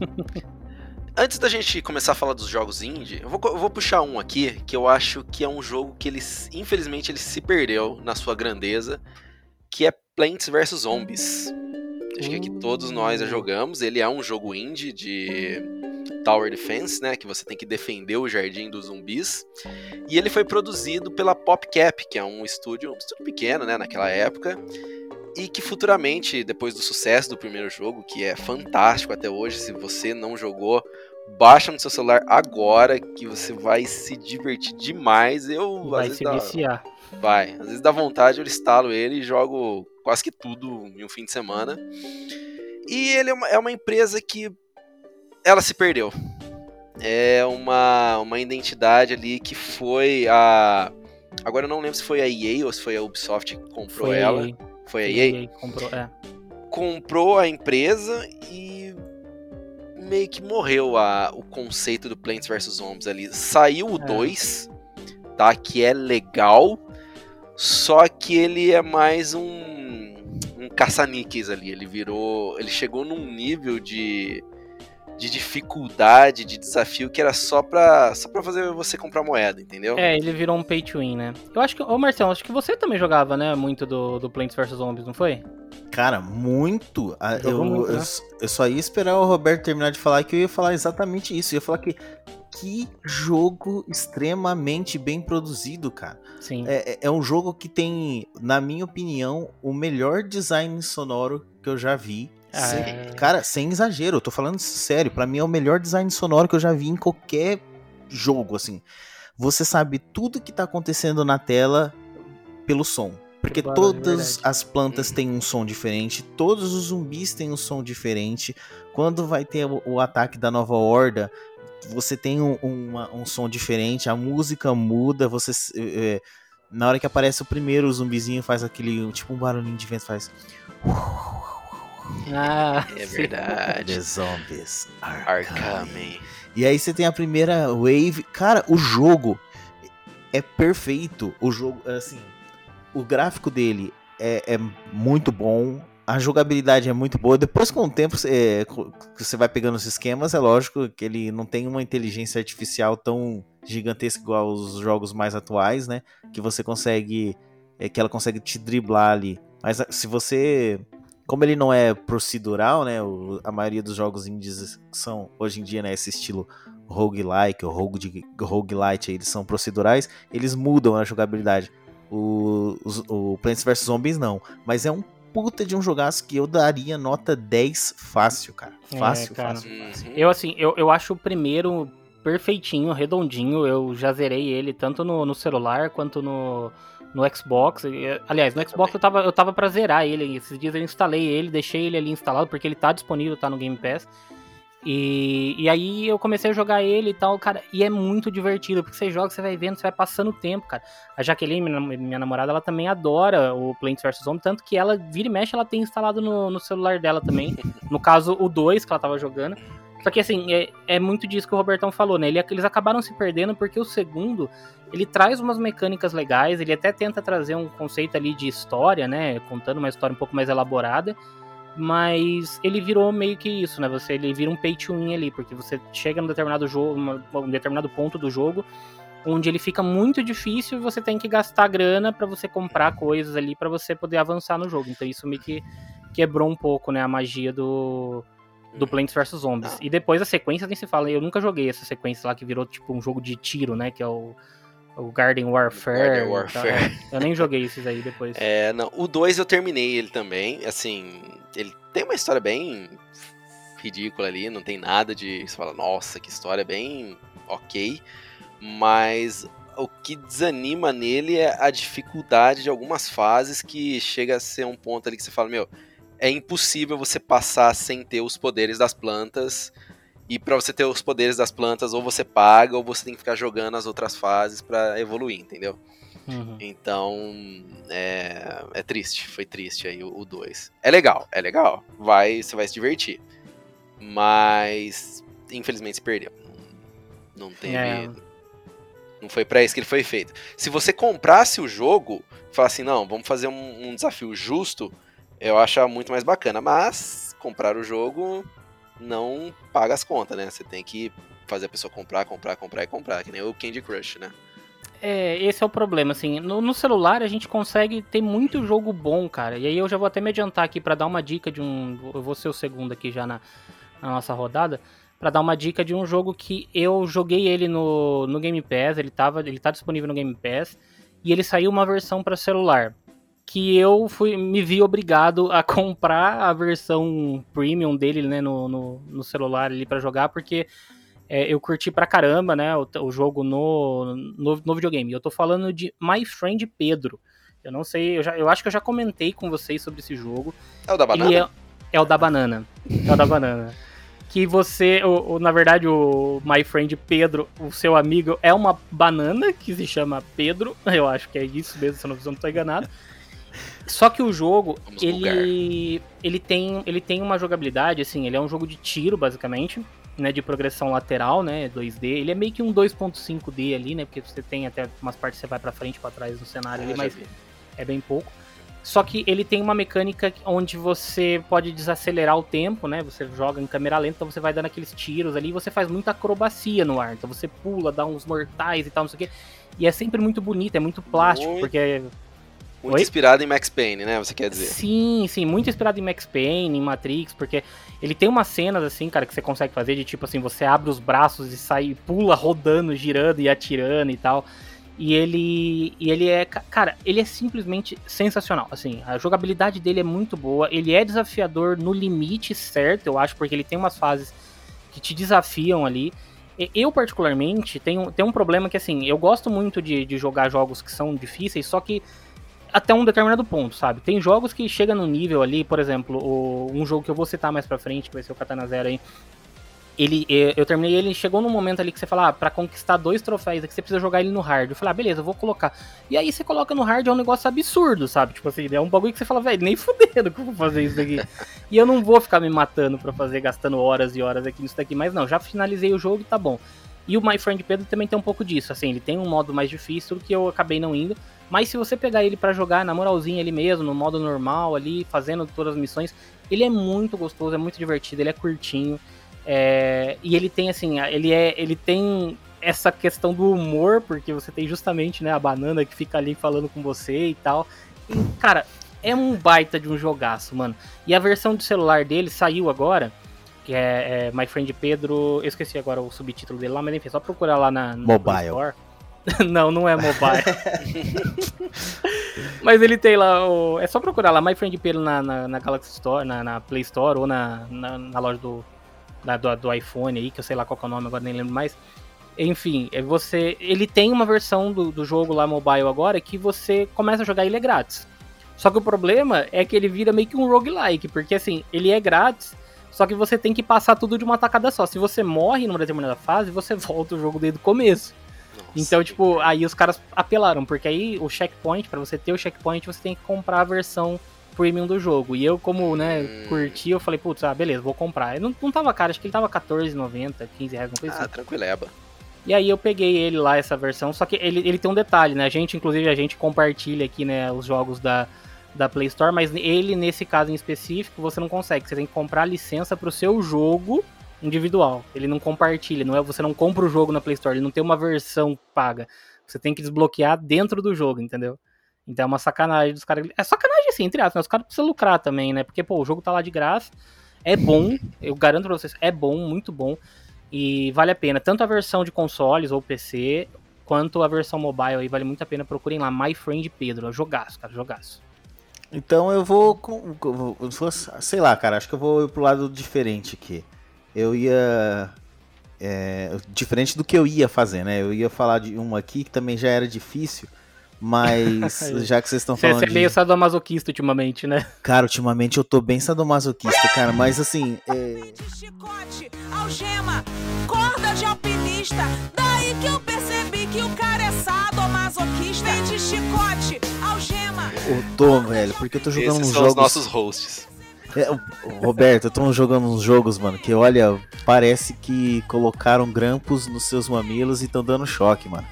antes da gente começar a falar dos jogos indie, eu vou, eu vou, puxar um aqui que eu acho que é um jogo que ele, infelizmente, ele se perdeu na sua grandeza, que é Plants vs Zombies. Acho que aqui todos nós já jogamos. Ele é um jogo indie de Tower Defense, né, que você tem que defender o jardim dos zumbis. E ele foi produzido pela PopCap, que é um estúdio, um estúdio pequeno, né, naquela época, e que futuramente, depois do sucesso do primeiro jogo, que é fantástico até hoje, se você não jogou, baixa no seu celular agora que você vai se divertir demais. Eu vai se dá... viciar. Vai, às vezes dá vontade, eu instalo ele e jogo quase que tudo em um fim de semana. E ele é uma, é uma empresa que ela se perdeu. É uma, uma identidade ali que foi a. Agora eu não lembro se foi a EA ou se foi a Ubisoft que comprou foi ela. A foi a EA? EA comprou, é. comprou a empresa e meio que morreu a, o conceito do Plants vs Zombies ali. Saiu o 2, é. tá? Que é legal, só que ele é mais um, um caça-níqueis ali. Ele virou. Ele chegou num nível de de dificuldade, de desafio que era só pra, só pra fazer você comprar moeda, entendeu? É, ele virou um pay to win, né? Eu acho que, ô Marcelo, acho que você também jogava, né, muito do, do Plants vs Zombies, não foi? Cara, muito. Eu, muito, né? eu, eu, só ia esperar o Roberto terminar de falar que eu ia falar exatamente isso. Eu ia falar que que jogo extremamente bem produzido, cara. Sim. É, é, é um jogo que tem, na minha opinião, o melhor design sonoro que eu já vi sem, ah. cara, sem exagero, eu tô falando sério. para mim é o melhor design sonoro que eu já vi em qualquer jogo, assim. Você sabe tudo que tá acontecendo na tela pelo som. Porque todas é as plantas têm um som diferente, todos os zumbis têm um som diferente. Quando vai ter o, o ataque da nova horda, você tem um, uma, um som diferente, a música muda, você. É, na hora que aparece o primeiro zumbizinho, faz aquele. Tipo um barulhinho de vento, faz. Ah, é verdade. The zombies are, are coming. coming. E aí você tem a primeira wave. Cara, o jogo é perfeito. O jogo, assim, o gráfico dele é, é muito bom. A jogabilidade é muito boa. Depois, com o tempo, você, você vai pegando os esquemas. É lógico que ele não tem uma inteligência artificial tão gigantesca igual os jogos mais atuais, né? Que você consegue. É, que ela consegue te driblar ali. Mas se você. Como ele não é procedural, né? O, a maioria dos jogos indies são, hoje em dia, né? Esse estilo roguelike ou rogue, roguelite, eles são procedurais, eles mudam a jogabilidade. O, o, o Plants vs Zombies não. Mas é um puta de um jogaço que eu daria nota 10 fácil, cara. É, fácil, é, cara. fácil, fácil. Eu, assim, eu, eu acho o primeiro perfeitinho, redondinho. Eu já zerei ele tanto no, no celular quanto no, no Xbox. Aliás, no Xbox eu tava, eu tava pra zerar ele. Esses dias eu instalei ele, deixei ele ali instalado, porque ele tá disponível, tá no Game Pass. E, e aí eu comecei a jogar ele e tal, cara, e é muito divertido, porque você joga, você vai vendo, você vai passando o tempo, cara. A Jaqueline, minha, minha namorada, ela também adora o Plants vs Zombies, tanto que ela, vira e mexe, ela tem instalado no, no celular dela também. No caso, o 2 que ela tava jogando. Só que assim, é, é muito disso que o Robertão falou, né? Ele, eles acabaram se perdendo porque o segundo, ele traz umas mecânicas legais, ele até tenta trazer um conceito ali de história, né? Contando uma história um pouco mais elaborada mas ele virou meio que isso, né? Você ele vira um pay to win ali, porque você chega num determinado jogo, um determinado ponto do jogo, onde ele fica muito difícil e você tem que gastar grana para você comprar coisas ali para você poder avançar no jogo. Então isso meio que quebrou um pouco, né, a magia do do Plants vs Zombies. E depois a sequência nem se fala, eu nunca joguei essa sequência lá que virou tipo um jogo de tiro, né, que é o o Garden Warfare. Garden Warfare. Eu nem joguei esses aí depois. É, não. O 2 eu terminei ele também. Assim, ele tem uma história bem ridícula ali, não tem nada de. Você fala, nossa, que história bem ok. Mas o que desanima nele é a dificuldade de algumas fases que chega a ser um ponto ali que você fala, meu, é impossível você passar sem ter os poderes das plantas e para você ter os poderes das plantas, ou você paga, ou você tem que ficar jogando as outras fases para evoluir, entendeu? Uhum. Então, é, é triste, foi triste aí o 2. É legal, é legal, vai, você vai se divertir. Mas, infelizmente, se perdeu. Não, não teve... É. Não foi para isso que ele foi feito. Se você comprasse o jogo, falasse assim, não, vamos fazer um, um desafio justo, eu acho muito mais bacana. Mas, comprar o jogo não paga as contas, né? Você tem que fazer a pessoa comprar, comprar, comprar e comprar, que nem o Candy Crush, né? É, esse é o problema, assim, no, no, celular a gente consegue ter muito jogo bom, cara, e aí eu já vou até me adiantar aqui para dar uma dica de um, eu vou ser o segundo aqui já na, na nossa rodada, para dar uma dica de um jogo que eu joguei ele no, no Game Pass, ele, tava, ele tá disponível no Game Pass, e ele saiu uma versão para celular que eu fui, me vi obrigado a comprar a versão premium dele, né, no, no, no celular ali para jogar, porque é, eu curti pra caramba, né, o, o jogo no, no, no, videogame. Eu tô falando de My Friend Pedro. Eu não sei, eu, já, eu acho que eu já comentei com vocês sobre esse jogo. É o da banana? É, é, o da banana. É o da banana. Que você, o, o, na verdade, o My Friend Pedro, o seu amigo, é uma banana que se chama Pedro. Eu acho que é isso mesmo, se eu não, tô enganado. Só que o jogo, ele, ele, tem, ele tem uma jogabilidade, assim, ele é um jogo de tiro, basicamente, né, de progressão lateral, né, 2D. Ele é meio que um 2.5D ali, né, porque você tem até umas partes que você vai para frente, para trás no cenário ali, mas é bem pouco. Só que ele tem uma mecânica onde você pode desacelerar o tempo, né? Você joga em câmera lenta, então você vai dando aqueles tiros ali e você faz muita acrobacia no ar. Então você pula, dá uns mortais e tal, não sei o quê. E é sempre muito bonito, é muito plástico, muito. porque muito Oi? inspirado em Max Payne, né? Você quer dizer? Sim, sim, muito inspirado em Max Payne, em Matrix, porque ele tem umas cenas assim, cara, que você consegue fazer de tipo assim, você abre os braços e sai, pula rodando, girando e atirando e tal. E ele, e ele é, cara, ele é simplesmente sensacional. Assim, a jogabilidade dele é muito boa. Ele é desafiador no limite certo, eu acho, porque ele tem umas fases que te desafiam ali. Eu, particularmente, tenho, tenho um problema que, assim, eu gosto muito de, de jogar jogos que são difíceis, só que até um determinado ponto, sabe? Tem jogos que chega no nível ali, por exemplo, o, um jogo que eu vou citar mais pra frente, que vai ser o Katana Zero aí. Ele, eu terminei ele, chegou num momento ali que você fala, ah, pra conquistar dois troféus aqui, você precisa jogar ele no hard. Eu falei, ah, beleza, eu vou colocar. E aí você coloca no hard, é um negócio absurdo, sabe? Tipo assim, é um bagulho que você fala, velho, nem fudendo que eu vou fazer isso daqui. e eu não vou ficar me matando pra fazer, gastando horas e horas aqui nisso daqui, mas não, já finalizei o jogo e tá bom. E o My Friend Pedro também tem um pouco disso, assim, ele tem um modo mais difícil que eu acabei não indo, mas se você pegar ele para jogar na moralzinha ali mesmo, no modo normal ali, fazendo todas as missões, ele é muito gostoso, é muito divertido, ele é curtinho. É, e ele tem assim, ele é, ele tem essa questão do humor, porque você tem justamente, né, a banana que fica ali falando com você e tal. E, cara, é um baita de um jogaço, mano. E a versão do celular dele saiu agora, que é, é My Friend Pedro. Eu esqueci agora o subtítulo dele lá, mas enfim, é só procurar lá na no Mobile. Store. não, não é mobile. Mas ele tem lá o. É só procurar lá My Friend Pedro na, na, na Galaxy Store, na, na, Play Store ou na, na, na loja do, da, do, do, iPhone aí, que eu sei lá qual é o nome, agora nem lembro mais. Enfim, é você. Ele tem uma versão do, do jogo lá mobile agora que você começa a jogar ele é grátis. Só que o problema é que ele vira meio que um roguelike, porque assim, ele é grátis, só que você tem que passar tudo de uma tacada só. Se você morre numa determinada fase, você volta o jogo desde o começo. Então, tipo, aí os caras apelaram, porque aí o checkpoint, para você ter o checkpoint, você tem que comprar a versão premium do jogo. E eu, como, né, hum. curti, eu falei, putz, ah, beleza, vou comprar. Não, não tava caro, acho que ele tava 14,90, 15 reais, uma coisa ah, assim. tranquileba. E aí eu peguei ele lá, essa versão, só que ele, ele tem um detalhe, né? A gente, inclusive, a gente compartilha aqui, né, os jogos da, da Play Store, mas ele, nesse caso em específico, você não consegue. Você tem que comprar licença pro seu jogo individual. Ele não compartilha, não é? Você não compra o jogo na Play Store, ele não tem uma versão paga. Você tem que desbloquear dentro do jogo, entendeu? Então é uma sacanagem dos caras. É sacanagem assim, entre aspas, mas os caras precisam lucrar também, né? Porque, pô, o jogo tá lá de graça. É bom, eu garanto pra vocês, é bom, muito bom. E vale a pena. Tanto a versão de consoles ou PC, quanto a versão mobile aí, vale muito a pena. Procurem lá, My Friend Pedro. Jogaço, cara, jogaço. Então eu vou, eu vou. Sei lá, cara, acho que eu vou pro lado diferente aqui eu ia. É, diferente do que eu ia fazer, né? Eu ia falar de uma aqui que também já era difícil, mas já que vocês estão falando. Você é meio de... sadomasoquista ultimamente, né? Cara, ultimamente eu tô bem sadomasoquista, cara, mas assim. É... Chicote, algema, corda de alpinista. Daí que eu percebi que o cara é sadomasoquista. Vem de chicote, algema. Eu tô, velho, porque eu tô jogando Esses uns são jogos. os nossos hosts. É, Roberto, eu tô jogando uns jogos, mano, que olha, parece que colocaram grampos nos seus mamilos e estão dando choque, mano.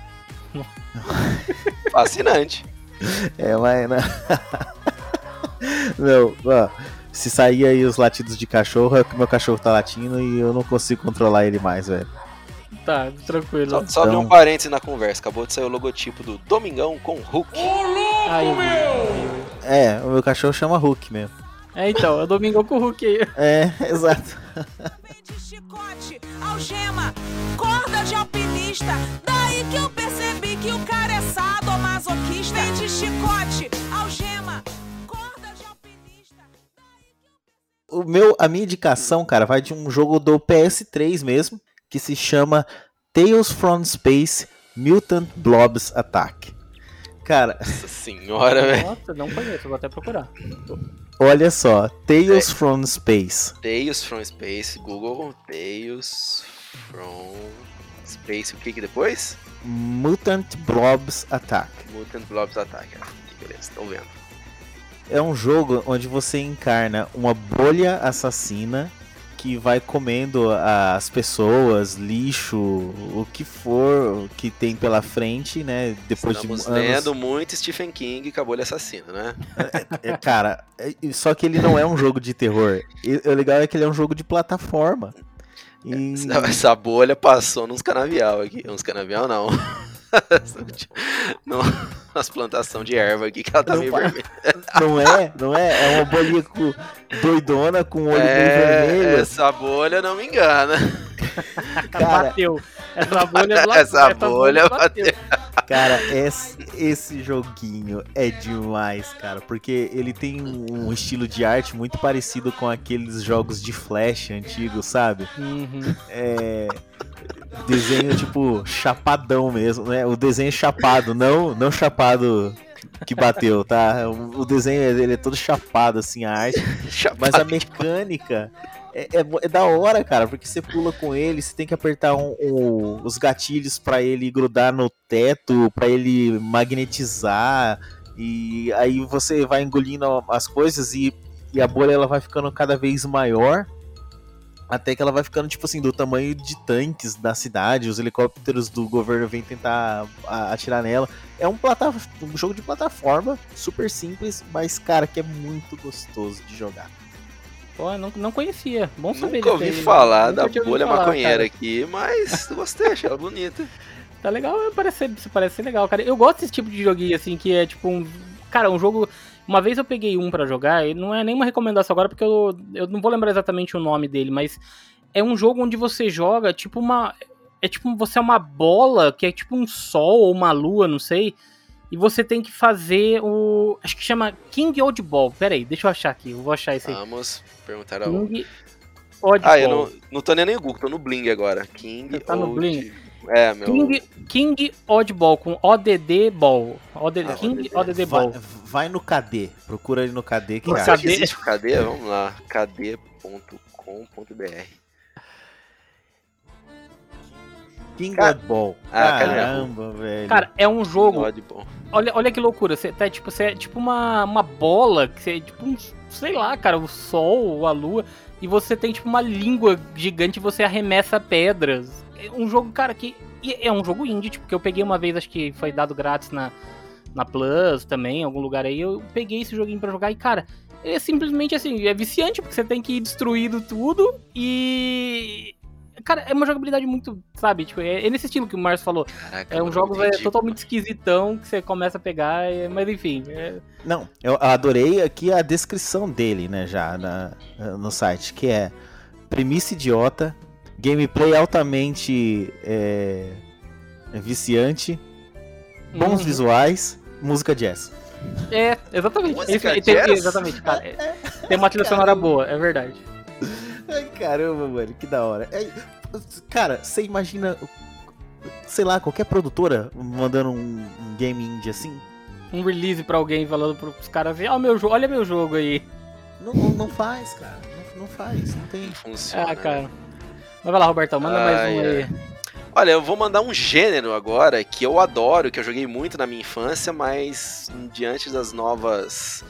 Fascinante. É, mas. Não, né? Meu, ó, se sair aí os latidos de cachorro, é que meu cachorro tá latindo e eu não consigo controlar ele mais, velho. Tá, tranquilo. Só, só então... um parênteses na conversa. Acabou de sair o logotipo do Domingão com Hulk. Ô, louco, meu! É, o meu cachorro chama Hulk mesmo. É, então, é o Domingão com o Hulk aí. É, exato. chicote, algema, corda de alpinista. Daí que eu percebi que o cara é sadomasoquista. Vem de chicote, algema, corda de alpinista. O meu, a minha indicação, cara, vai de um jogo do PS3 mesmo, que se chama Tales from Space Mutant Blobs Attack. Cara. Nossa senhora, velho. Nossa, não conheço, vou até procurar. Olha só, Tales é. from Space. Tales from Space, Google, Tales from Space, o que que depois? Mutant Blobs Attack. Mutant Blobs Attack, ah, beleza, estão vendo. É um jogo onde você encarna uma bolha assassina que vai comendo as pessoas, lixo, o que for que tem pela frente, né? Depois Estamos de anos... lendo muito Stephen King com a bolha assassina, né? É, é, cara, é, só que ele não é um jogo de terror. E, o legal é que ele é um jogo de plataforma. E... Essa bolha passou nos canavial aqui. Uns canavial não. no, as plantações de erva aqui que ela tá não, meio vermelha. Não é? Não é? É uma bolinha com, doidona com o olho é, meio vermelho. Essa bolha não me engana. Cara, bateu. Essa bolha, essa, essa bolha bateu. bateu. Cara, esse, esse joguinho é demais, cara, porque ele tem um estilo de arte muito parecido com aqueles jogos de flash antigos, sabe? Uhum. É desenho tipo chapadão mesmo, né? O desenho chapado, não, não chapado que bateu, tá? O, desenho ele é todo chapado assim a arte, mas a mecânica é, é, é, da hora, cara, porque você pula com ele, você tem que apertar um, um, os gatilhos para ele grudar no teto, para ele magnetizar e aí você vai engolindo as coisas e, e a bolha ela vai ficando cada vez maior até que ela vai ficando, tipo assim, do tamanho de tanques da cidade. Os helicópteros do governo vêm tentar atirar nela. É um, um jogo de plataforma, super simples, mas, cara, que é muito gostoso de jogar. Não, não conhecia. Bom saber Nunca ouvi aí, falar Nunca da ouvido bolha falar, maconheira cara. aqui, mas gostei, achei ela bonita. Tá legal, parece, ser- parece ser legal, cara. Eu gosto desse tipo de joguinho, assim, que é tipo um. Cara, um jogo. Uma vez eu peguei um pra jogar, e não é nenhuma recomendação agora, porque eu, eu não vou lembrar exatamente o nome dele, mas é um jogo onde você joga tipo uma. É tipo, você é uma bola, que é tipo um sol ou uma lua, não sei. E você tem que fazer o. Acho que chama King Oddball. Pera aí, deixa eu achar aqui. Eu vou achar esse aí. Vamos perguntar ao. King Oddball. Ah, eu não, não tô nem no Google, tô no Bling agora. King Tá no Old- Bling? É, meu. King, King Oddball com ODD Ball. ODD, Ah, King ODD. ODD Vai, Ball. vai no KD. Procura ele no KD que No acha. KD? existe o KD? Vamos lá. kd.com.br King Cara- Oddball. Ah, Caramba, velho. Cara, é um jogo. Mod bom. Olha, olha que loucura. Você tá tipo, você é tipo uma, uma bola, que você é tipo um, sei lá, cara, o sol, a lua, e você tem tipo uma língua gigante e você arremessa pedras. É um jogo, cara, que é um jogo indie, tipo, que eu peguei uma vez, acho que foi dado grátis na na Plus também, em algum lugar aí, eu peguei esse joguinho pra jogar e cara, é simplesmente assim, é viciante porque você tem que ir destruindo tudo e Cara, é uma jogabilidade muito, sabe? Tipo, é, é nesse estilo que o Márcio falou. Caraca, É um jogo é, totalmente esquisitão que você começa a pegar, é- mas enfim. é- Não, eu adorei aqui a descrição dele, né, já na, no site, que é premissa idiota, gameplay altamente é, viciante, bons Uhum. visuais, música jazz. É, exatamente. Música Esse- e tem- jazz? exatamente, cara. É- tem uma trilha sonora boa, é verdade. Ai, caramba, mano, que da hora. É, cara, você imagina, sei lá, qualquer produtora mandando um, um game indie assim? Um release pra alguém falando pros caras assim, ó, meu jogo, olha meu jogo aí. Não, não, não faz, cara, não, não faz, não tem. Funciona. Ah, né? cara. Mas vai lá, Robertão, manda mais Ai, um aí. Olha, eu vou mandar um gênero agora que eu adoro, que eu joguei muito na minha infância, mas diante das novas.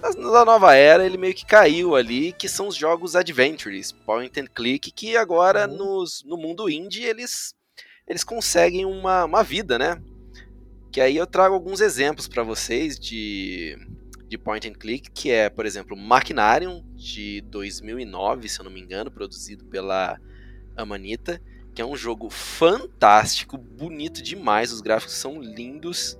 Da nova era, ele meio que caiu ali, que são os jogos adventures, point and click, que agora nos, no mundo indie eles, eles conseguem uma, uma vida, né? Que aí eu trago alguns exemplos pra vocês de, de point and click, que é, por exemplo, Machinarium, de 2009, se eu não me engano, produzido pela Amanita que é um jogo fantástico, bonito demais, os gráficos são lindos.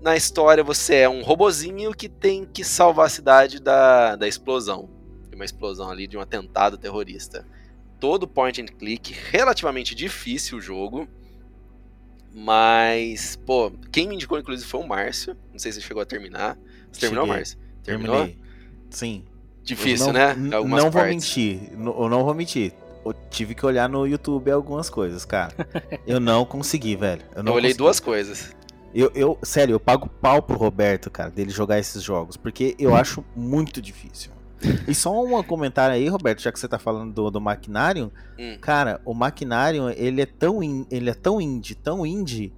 Na história você é um robozinho que tem que salvar a cidade da, da explosão, de uma explosão ali, de um atentado terrorista. Todo point and click, relativamente difícil o jogo, mas, pô, quem me indicou inclusive foi o Márcio, não sei se chegou a terminar. Você terminou, Cheguei. Márcio? Terminou? Terminei. Sim. Difícil, não, né? Algumas não vou partes. mentir, n- eu não vou mentir. Eu tive que olhar no YouTube algumas coisas, cara. eu não consegui, velho. Eu, não Eu olhei consegui. duas coisas. Eu, eu, sério, eu pago pau pro Roberto, cara, dele jogar esses jogos, porque eu acho muito difícil. E só um comentário aí, Roberto, já que você tá falando do, do Machinarium, Hum. cara, o Machinarium, ele é tão, in- ele é tão indie, tão indie,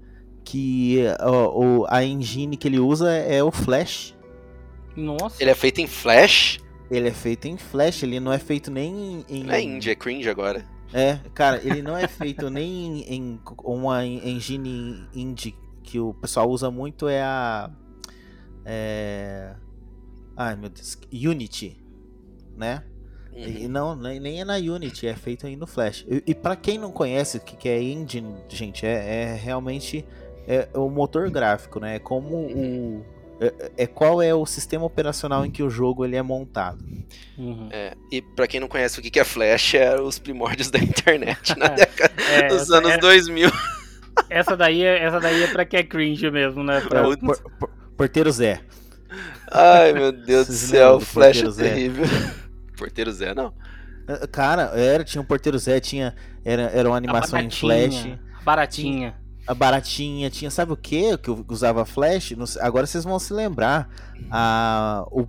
que ó, o, a engine que ele usa é o Flash. Nossa. Ele é feito em Flash, Ele é feito em Flash, ele não é feito nem em... não é indie, é cringe agora. É, cara, ele não é feito nem em uma engine indie que o pessoal usa muito é a é ai meu Deus, Unity, né? Uhum. E não, nem é na Unity, é feito aí no Flash. E, e para quem não conhece o que que é engine, gente, é, é realmente é o motor gráfico, né? É como o é, é qual é o sistema operacional em que o jogo ele é montado. Uhum. É, e pra quem não conhece o que que é Flash, é os primórdios da internet na década É, dos essa, anos é- 2000. Essa daí é, essa daí é pra que é cringe mesmo, né? Pra- É, por- por- Porteiro Zé. Ai, meu Deus do céu, Flash é terrível. Porteiro Zé, não. Ah, Cara, era, tinha um Porteiro Zé, tinha. Era, era uma animação em flash. Baratinha. A baratinha, tinha. Sabe o que que eu usava flash? Agora vocês vão se lembrar. A, o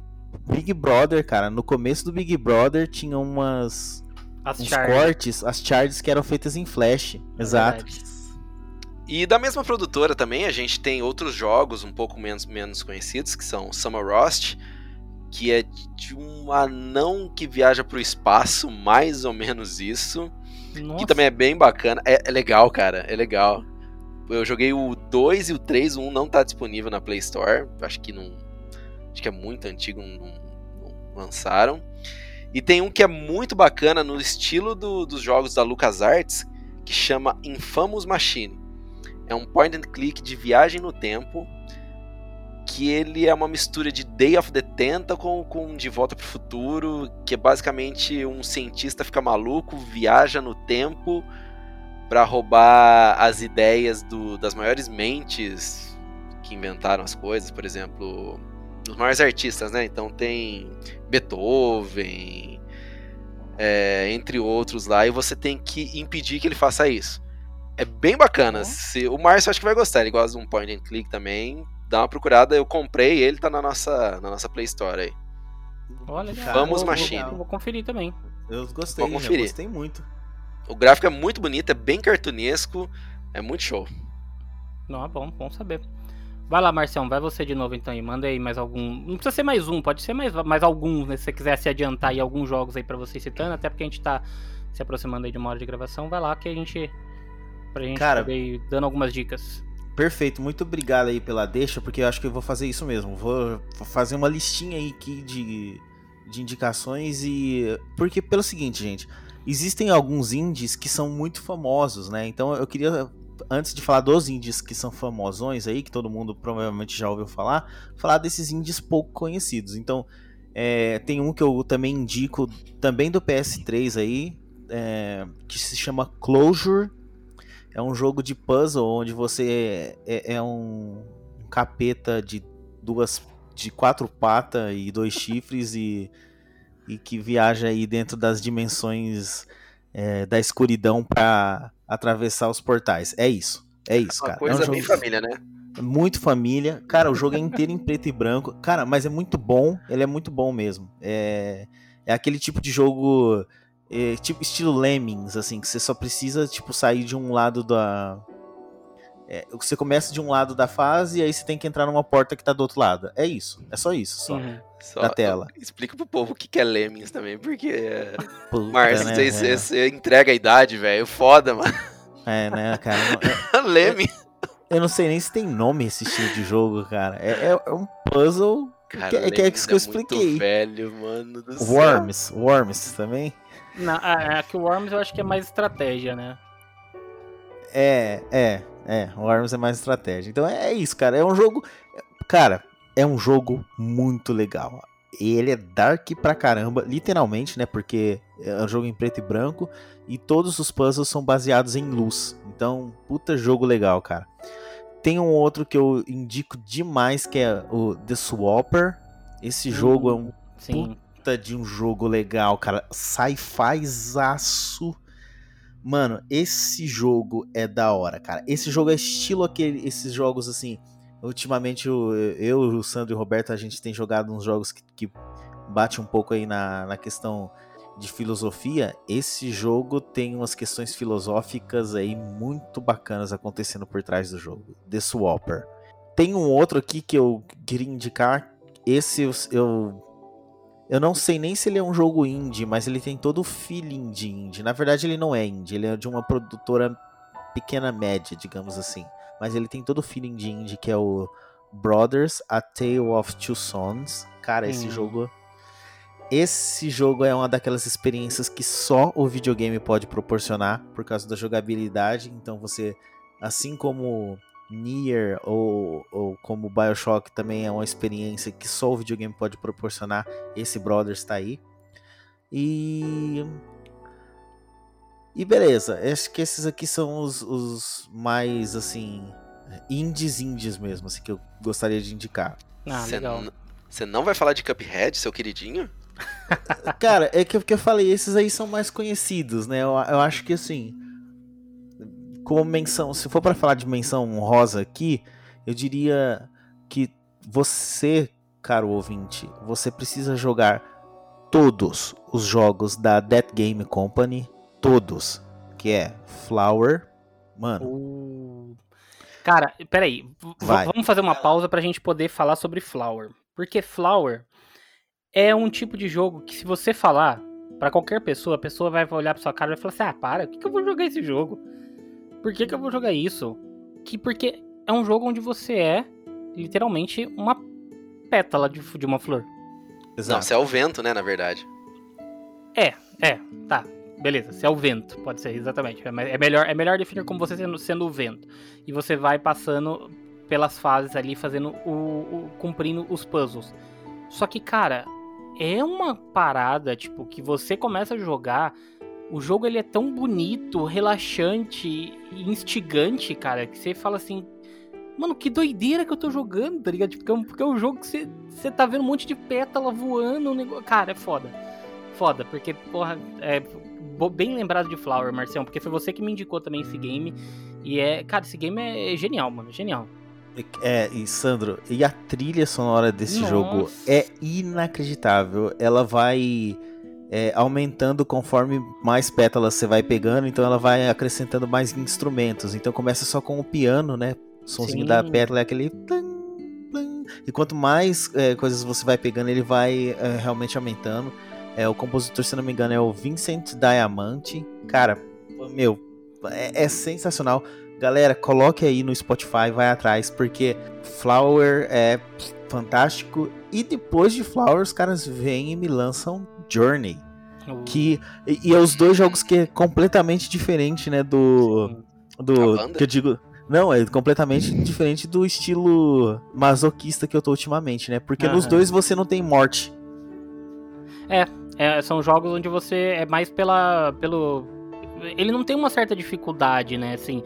Big Brother, cara. No começo do Big Brother tinha umas. As uns charges. cortes, as charges que eram feitas em flash. Exato. Verdade. E da mesma produtora também, a gente tem outros jogos um pouco menos, menos conhecidos, que são Summer Rust, que é de um anão que viaja pro espaço, mais ou menos isso. Nossa. Que também é bem bacana. É, é legal, cara. É legal. Eu joguei o 2 e o 3, o 1 não tá disponível na Play Store. Acho que não. Acho que é muito antigo, não, não- não lançaram. E tem um que é muito bacana no estilo do, dos jogos da LucasArts, que chama Infamous Machine. É um point and click de viagem no tempo, que ele é uma mistura de Day of the Tentacle com De Volta para o Futuro, que é basicamente um cientista fica maluco, viaja no tempo para roubar as ideias do, das maiores mentes que inventaram as coisas, por exemplo, os maiores artistas, né? Então tem Beethoven, é, entre outros lá, e você tem que impedir que ele faça isso. É bem bacana. Uhum. Se, o Márcio acho que vai gostar, ele gosta de um point and click também. Dá uma procurada, eu comprei, ele tá na nossa, na nossa Play Store aí. Olha, Vamos vou, Machine. Vou, vou, conferir também. Eu gostei, vou conferir. gostei muito. O gráfico é muito bonito, é bem cartunesco, é muito show. Não, é bom, bom saber. Vai lá, Marcião, vai você de novo então e manda aí mais algum. Não precisa ser mais um, pode ser mais, mais alguns, né? Se você quiser se adiantar aí alguns jogos aí para você citando, até porque a gente tá se aproximando aí de uma hora de gravação, vai lá que a gente. Pra gente Cara, ir dando algumas dicas. Perfeito, muito obrigado aí pela deixa, porque eu acho que eu vou fazer isso mesmo. Vou fazer uma listinha aí aqui de, de indicações e. Porque, pelo seguinte, gente, existem alguns indies que são muito famosos, né? Então eu queria antes de falar dos indies que são famosões aí, que todo mundo provavelmente já ouviu falar, falar desses indies pouco conhecidos. Então, é, tem um que eu também indico, também do PS3 aí, é, que se chama Closure. É um jogo de puzzle onde você é, é um, um capeta de duas, de quatro patas e dois chifres e, e que viaja aí dentro das dimensões é, da escuridão para atravessar os portais. É isso. É isso, Uma cara. Coisa é um bem família, né? Muito família. Cara, o jogo é inteiro em preto e branco. Cara, mas é muito bom. Ele é muito bom mesmo. É, é aquele tipo de jogo. É, tipo estilo Lemmings, assim, que você só precisa, tipo, sair de um lado da. É, você começa de um lado da fase e aí você tem que entrar numa porta que tá do outro lado. É isso. É só isso, só. Uhum. Só, da tela. Explica pro povo o que é Lemmings também, porque. Márcio, né, você, é. você entrega a idade, velho. Foda, mano. É, né, cara? Leme. Eu, eu, não sei nem se tem nome esse estilo de jogo, cara. É, é, é um puzzle cara, que, é, que é isso que eu expliquei. velho, mano do céu. Worms, Worms também? Não, é, é que o Worms eu acho que é mais estratégia, né? É, é, é. O Worms é mais estratégia. Então é isso, cara. É um jogo. Cara, é um jogo muito legal. Ele é dark pra caramba, literalmente, né? Porque é um jogo em preto e branco e todos os puzzles são baseados em luz. Então, puta jogo legal, cara. Tem um outro que eu indico demais que é o The Swapper. Esse jogo é um sim. Puta de um jogo legal, cara. Sci-fi zaço. Mano, esse jogo é da hora, cara. Esse jogo é estilo aquele, esses jogos assim. Ultimamente eu, eu, o Sandro e o Roberto, a gente tem jogado uns jogos que, que bate um pouco aí na, na questão de filosofia, esse jogo tem umas questões filosóficas aí muito bacanas acontecendo por trás do jogo. The Swapper. Tem um outro aqui que eu queria indicar. Esse eu eu não sei nem se ele é um jogo indie, mas ele tem todo o feeling de indie. Na verdade, ele não é indie, ele é de uma produtora pequena média, digamos assim. Mas ele tem todo o feeling de indie, que é o Brothers: A Tale of Two Sons. Cara, esse hum. jogo esse jogo é uma daquelas experiências que só o videogame pode proporcionar por causa da jogabilidade. Então você, assim como Nier ou, ou como Bioshock também é uma experiência que só o videogame pode proporcionar, esse Brothers está aí. E. E beleza, acho que esses aqui são os, os mais assim. Indies indies mesmo, assim, que eu gostaria de indicar. Ah, legal. Você não vai falar de Cuphead, seu queridinho? Cara, é que, que eu falei, esses aí são mais conhecidos, né? Eu, eu acho que assim, como menção, se for para falar de menção honrosa aqui, eu diria que você, caro ouvinte, você precisa jogar todos os jogos da Dead Game Company, todos, que é Flower, mano. Uh... Cara, peraí, Vai. vamos fazer uma pausa pra gente poder falar sobre Flower. Porque Flower é um tipo de jogo que se você falar para qualquer pessoa, a pessoa vai olhar pra sua cara e vai falar assim: ah, para, por que, que eu vou jogar esse jogo? Por que, que eu vou jogar isso? Que porque é um jogo onde você é literalmente uma pétala de, de uma flor. Exato. Não, você é o vento, né, na verdade. É, é, tá. Beleza, se é o vento, pode ser, exatamente. É, é melhor, é melhor definir como você sendo, sendo o vento. E você vai passando pelas fases ali, fazendo o, o. cumprindo os puzzles. Só que, cara, é uma parada, tipo, que você começa a jogar. O jogo ele é tão bonito, relaxante e instigante, cara, que você fala assim, Mano, que doideira que eu tô jogando, tá ligado? Porque é um, porque é um jogo que você, você tá vendo um monte de pétala voando. Um negócio... Cara, é foda. Foda, porque, porra, é bem lembrado de Flower, Marcião, porque foi você que me indicou também esse game. E é, cara, esse game é genial, mano, genial. É, e Sandro, e a trilha sonora desse Nossa. jogo é inacreditável. Ela vai é, aumentando conforme mais pétalas você vai pegando, então ela vai acrescentando mais instrumentos. Então começa só com o piano, né? O somzinho Sim. da pétala é aquele. E quanto mais é, coisas você vai pegando, ele vai é, realmente aumentando. É, o compositor, se não me engano, é o Vincent Diamante. Cara, meu, é, é sensacional. Galera, coloque aí no Spotify, vai atrás, porque Flower é fantástico. E depois de Flower, os caras vêm e me lançam Journey. Uh. Que, e, e, é os dois jogos que é completamente diferente, né? Do. Do. Que eu digo. Não, é completamente diferente do estilo masoquista que eu tô ultimamente, né? Porque uhum. nos dois você não tem morte. É, é, são jogos onde você é mais pela. pelo. Ele não tem uma certa dificuldade, né? Assim,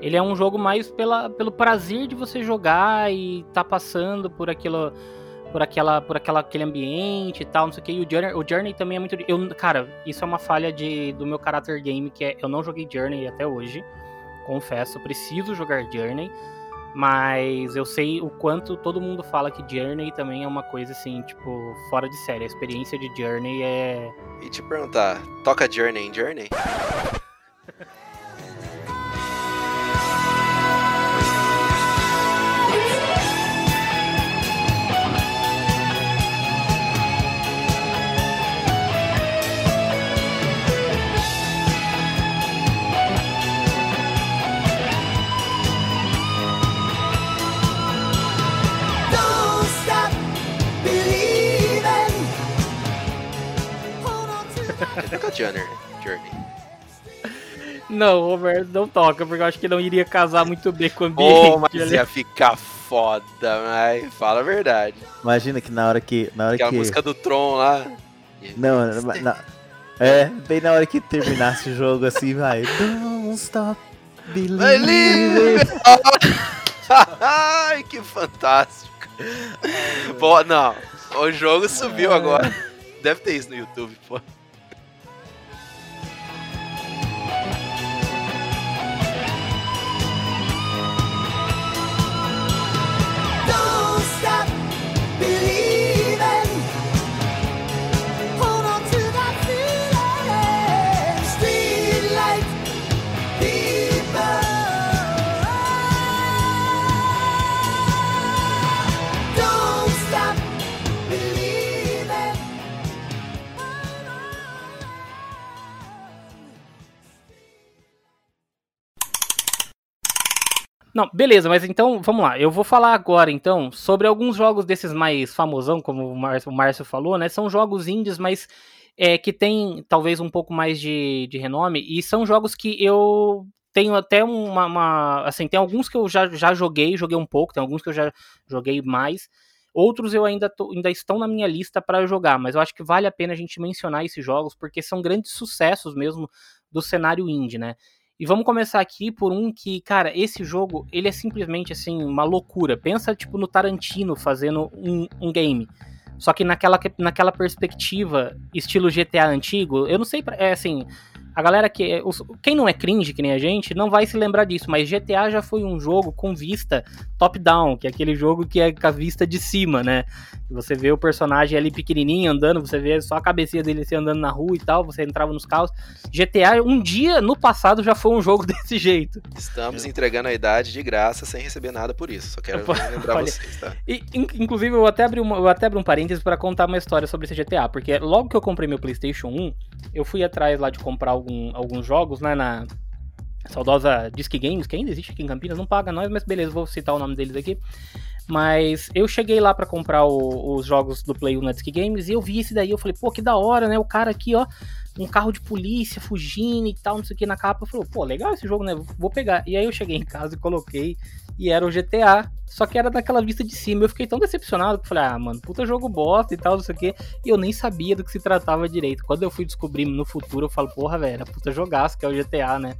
ele é um jogo mais pela, pelo prazer de você jogar e tá passando por aquilo por aquela por aquela aquele ambiente e tal, não sei o que. E o Journey, o Journey também é muito eu, cara, isso é uma falha de do meu caráter game que é eu não joguei Journey até hoje. Confesso, preciso jogar Journey. Mas eu sei o quanto todo mundo fala que Journey também é uma coisa assim, tipo, fora de série. A experiência de Journey é. E te perguntar, toca Journey em Journey? Toca Journey. Journey. Não, Roberto, não toca, porque eu acho que não iria casar muito bem com o ambiente. Oh, mas ia ficar foda, mas fala a verdade. Imagina que na hora que. Na hora Aquela que... música do Tron lá. Não, na... é, bem na hora que terminasse o jogo assim, vai. Don't stop believing. Ai, que fantástico. Pô, não, o jogo subiu agora. Deve ter isso no YouTube, pô. Beleza, mas então, vamos lá. Eu vou falar agora, então, sobre alguns jogos desses mais famosão, como o Márcio falou, né? São jogos indies, mas é, que tem talvez um pouco mais de, de renome, e são jogos que eu tenho até uma, uma, Assim, tem alguns que eu já, já joguei, joguei um pouco, tem alguns que eu já joguei mais. Outros eu ainda, tô, ainda estão na minha lista para jogar, mas eu acho que vale a pena a gente mencionar esses jogos, porque são grandes sucessos mesmo do cenário indie, né? E vamos começar aqui por um que, cara, esse jogo, ele é simplesmente, assim, uma loucura. Pensa, tipo, no Tarantino fazendo um, um game. Só que naquela, naquela perspectiva, estilo GTA antigo, eu não sei, é assim, a galera que. Os, quem não é cringe, que nem a gente, não vai se lembrar disso, mas GTA já foi um jogo com vista top-down, que é aquele jogo que é com a vista de cima, né? Você vê o personagem ali pequenininho andando, você vê só a cabecinha dele assim, andando na rua e tal, você entrava nos carros. GTA, um dia no passado, já foi um jogo desse jeito. Estamos é. entregando a idade de graça sem receber nada por isso, só quero lembrar vocês, tá? E, inclusive, eu até abri, uma, eu até abri um parênteses para contar uma história sobre esse GTA, porque logo que eu comprei meu PlayStation 1, eu fui atrás lá de comprar algum, alguns jogos, né, na saudosa Disc Games, que ainda existe aqui em Campinas, não paga nós, mas beleza, vou citar o nome deles aqui. Mas eu cheguei lá para comprar o, os jogos do Play 1 na Disc Games e eu vi esse daí, eu falei, pô, que da hora, né? O cara aqui, ó, um carro de polícia fugindo e tal, não sei o que na capa. Eu falei, pô, legal esse jogo, né? Vou pegar. E aí eu cheguei em casa e coloquei e era o GTA, só que era daquela vista de cima. Eu fiquei tão decepcionado que falei, ah, mano, puta jogo bosta e tal, não sei o que. E eu nem sabia do que se tratava direito. Quando eu fui descobrir no futuro, eu falo, porra, velho, era puta jogaço que é o GTA, né?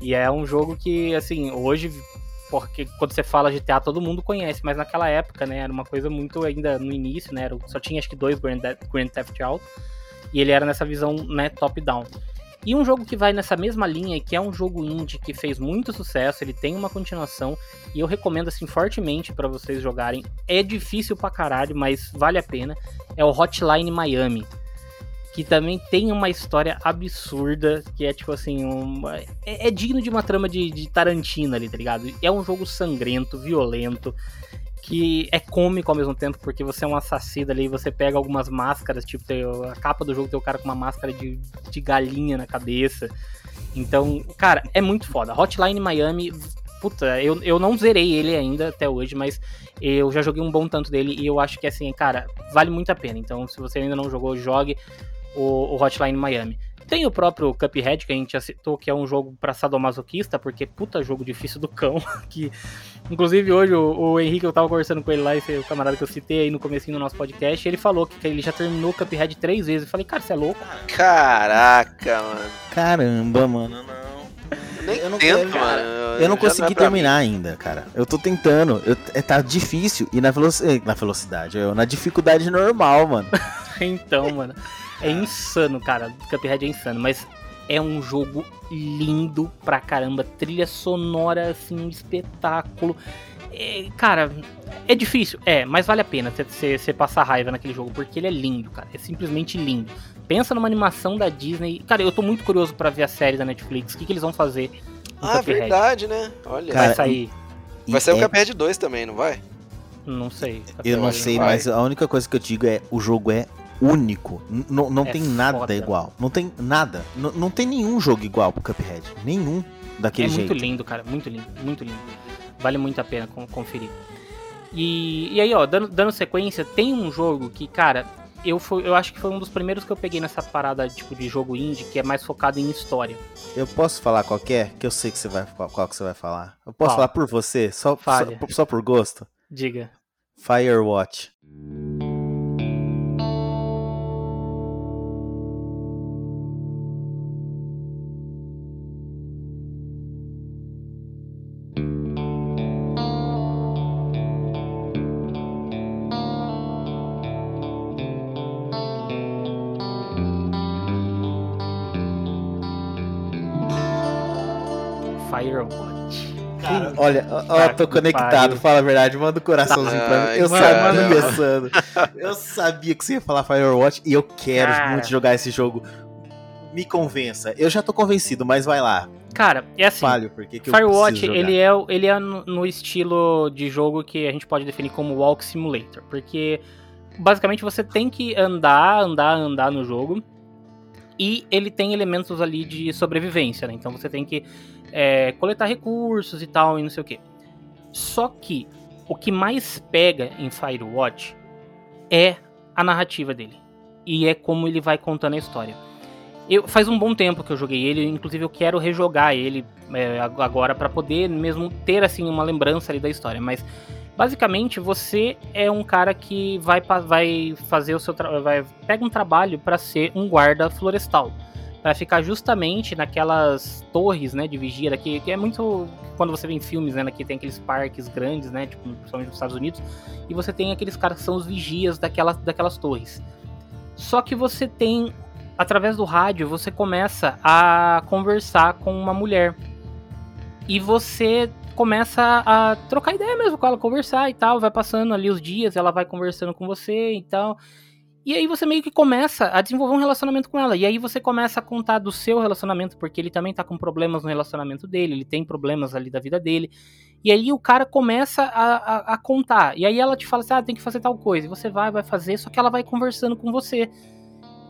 E é um jogo que, assim, hoje, porque quando você fala GTA, todo mundo conhece, mas naquela época, né, era uma coisa muito ainda no início, né? Só tinha acho que dois Grand Theft Auto. E ele era nessa visão, né, top-down. E um jogo que vai nessa mesma linha, que é um jogo indie que fez muito sucesso, ele tem uma continuação e eu recomendo assim fortemente para vocês jogarem. É difícil pra caralho, mas vale a pena. É o Hotline Miami, que também tem uma história absurda, que é tipo assim, uma... é, é, digno de uma trama de, de Tarantino ali, tá ligado? É um jogo sangrento, violento que é cômico ao mesmo tempo, porque você é um assassino ali, você pega algumas máscaras, tipo, tem, a capa do jogo tem o cara com uma máscara de, de galinha na cabeça. Então, cara, é muito foda. Hotline Miami, puta, eu, eu não zerei ele ainda até hoje, mas eu já joguei um bom tanto dele e eu acho que, assim, cara, vale muito a pena. Então, se você ainda não jogou, jogue o, o Hotline Miami. Tem o próprio Cuphead, que a gente já citou, que é um jogo pra sadomasoquista, porque puta jogo difícil do cão, que... Inclusive hoje o, o, Henrique, eu tava conversando com ele lá, esse o camarada que eu citei aí no comecinho do nosso podcast, ele falou que, que ele já terminou o Cuphead três vezes. Eu falei, cara, você é louco? Caraca, mano. Caramba, mano, não. Nem eu não tento, mano. Eu não consegui é terminar mim. ainda, cara. Eu tô tentando. Eu, é, tá difícil. E na, velocidade, na velocidade, eu, na dificuldade normal, mano. então, mano. É insano, cara. Cuphead é insano, mas é um jogo lindo pra caramba. Trilha sonora, assim, um espetáculo. É, cara, é difícil, é, mas vale a pena você passar raiva naquele jogo, porque ele é lindo, cara. É simplesmente lindo. Pensa numa animação da Disney. Cara, eu tô muito curioso para ver a série da Netflix. O que, que eles vão fazer? Ah, Cuphead. verdade, né? Olha. Cara, vai sair. Vai sair é... o Cuphead 2 também, não vai? Não sei. Eu não sei, mas a única coisa que eu digo é o jogo é único. N não é tem nada foda. igual. Não tem nada. N não tem nenhum jogo igual pro Cuphead. Nenhum daquele é jeito. É muito lindo, cara. Muito lindo. Muito lindo. Vale muito a pena conferir. E, e aí, ó, dando, dando sequência, tem um jogo que, cara, eu, foi, eu acho que foi um dos primeiros que eu peguei nessa parada tipo de jogo indie, que é mais focado em história. Eu posso falar qualquer? Que eu sei que você vai qual, qual que você vai falar. Eu posso falar por você, só, só, só por gosto? Diga. Firewatch. Olha, ó, tô conectado, fala a verdade, manda um coraçãozinho Ai, pra mim. Eu sabia, Sandro. Eu sabia que você ia falar Firewatch e eu quero Cara. muito jogar esse jogo. Me convença. Eu já tô convencido, mas vai lá. Cara, é assim. Falho, porque que Firewatch, ele é, ele é no estilo de jogo que a gente pode definir como Walk Simulator. Porque basicamente você tem que andar, andar, andar no jogo. E ele tem elementos ali de sobrevivência, né? Então você tem que é, coletar recursos e tal, e não sei o que. Só que o que mais pega em Firewatch é a narrativa dele. E é como ele vai contando a história. Eu, faz um bom tempo que eu joguei ele, inclusive eu quero rejogar ele é, agora para poder mesmo ter assim uma lembrança ali da história. Mas basicamente você é um cara que vai, vai fazer o seu vai pega um trabalho para ser um guarda florestal para ficar justamente naquelas torres, né, de vigia daqui, que é muito quando você vê em filmes, né, aqui tem aqueles parques grandes, né, tipo, principalmente nos Estados Unidos, e você tem aqueles caras que são os vigias daquelas, daquelas torres. Só que você tem, através do rádio, você começa a conversar com uma mulher. E você começa a trocar ideia mesmo com ela, conversar e tal, vai passando ali os dias, ela vai conversando com você e tal. E aí você meio que começa a desenvolver um relacionamento com ela. E aí você começa a contar do seu relacionamento, porque ele também tá com problemas no relacionamento dele, ele tem problemas ali da vida dele. E aí o cara começa a, a, a contar. E aí ela te fala assim: ah, tem que fazer tal coisa. E você vai, vai fazer, só que ela vai conversando com você.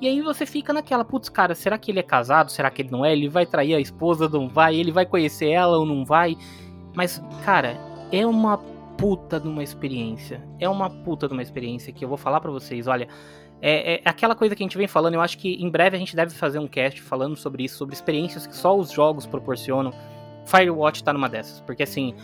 E aí você fica naquela, putz, cara, será que ele é casado? Será que ele não é? Ele vai trair a esposa? Não vai? Ele vai conhecer ela ou não vai? Mas, cara, é uma puta de uma experiência. É uma puta de uma experiência que eu vou falar para vocês. Olha, é, é, aquela coisa que a gente vem falando. Eu acho que em breve a gente deve fazer um cast falando sobre isso, sobre experiências que só os jogos proporcionam. Firewatch tá numa dessas, porque assim.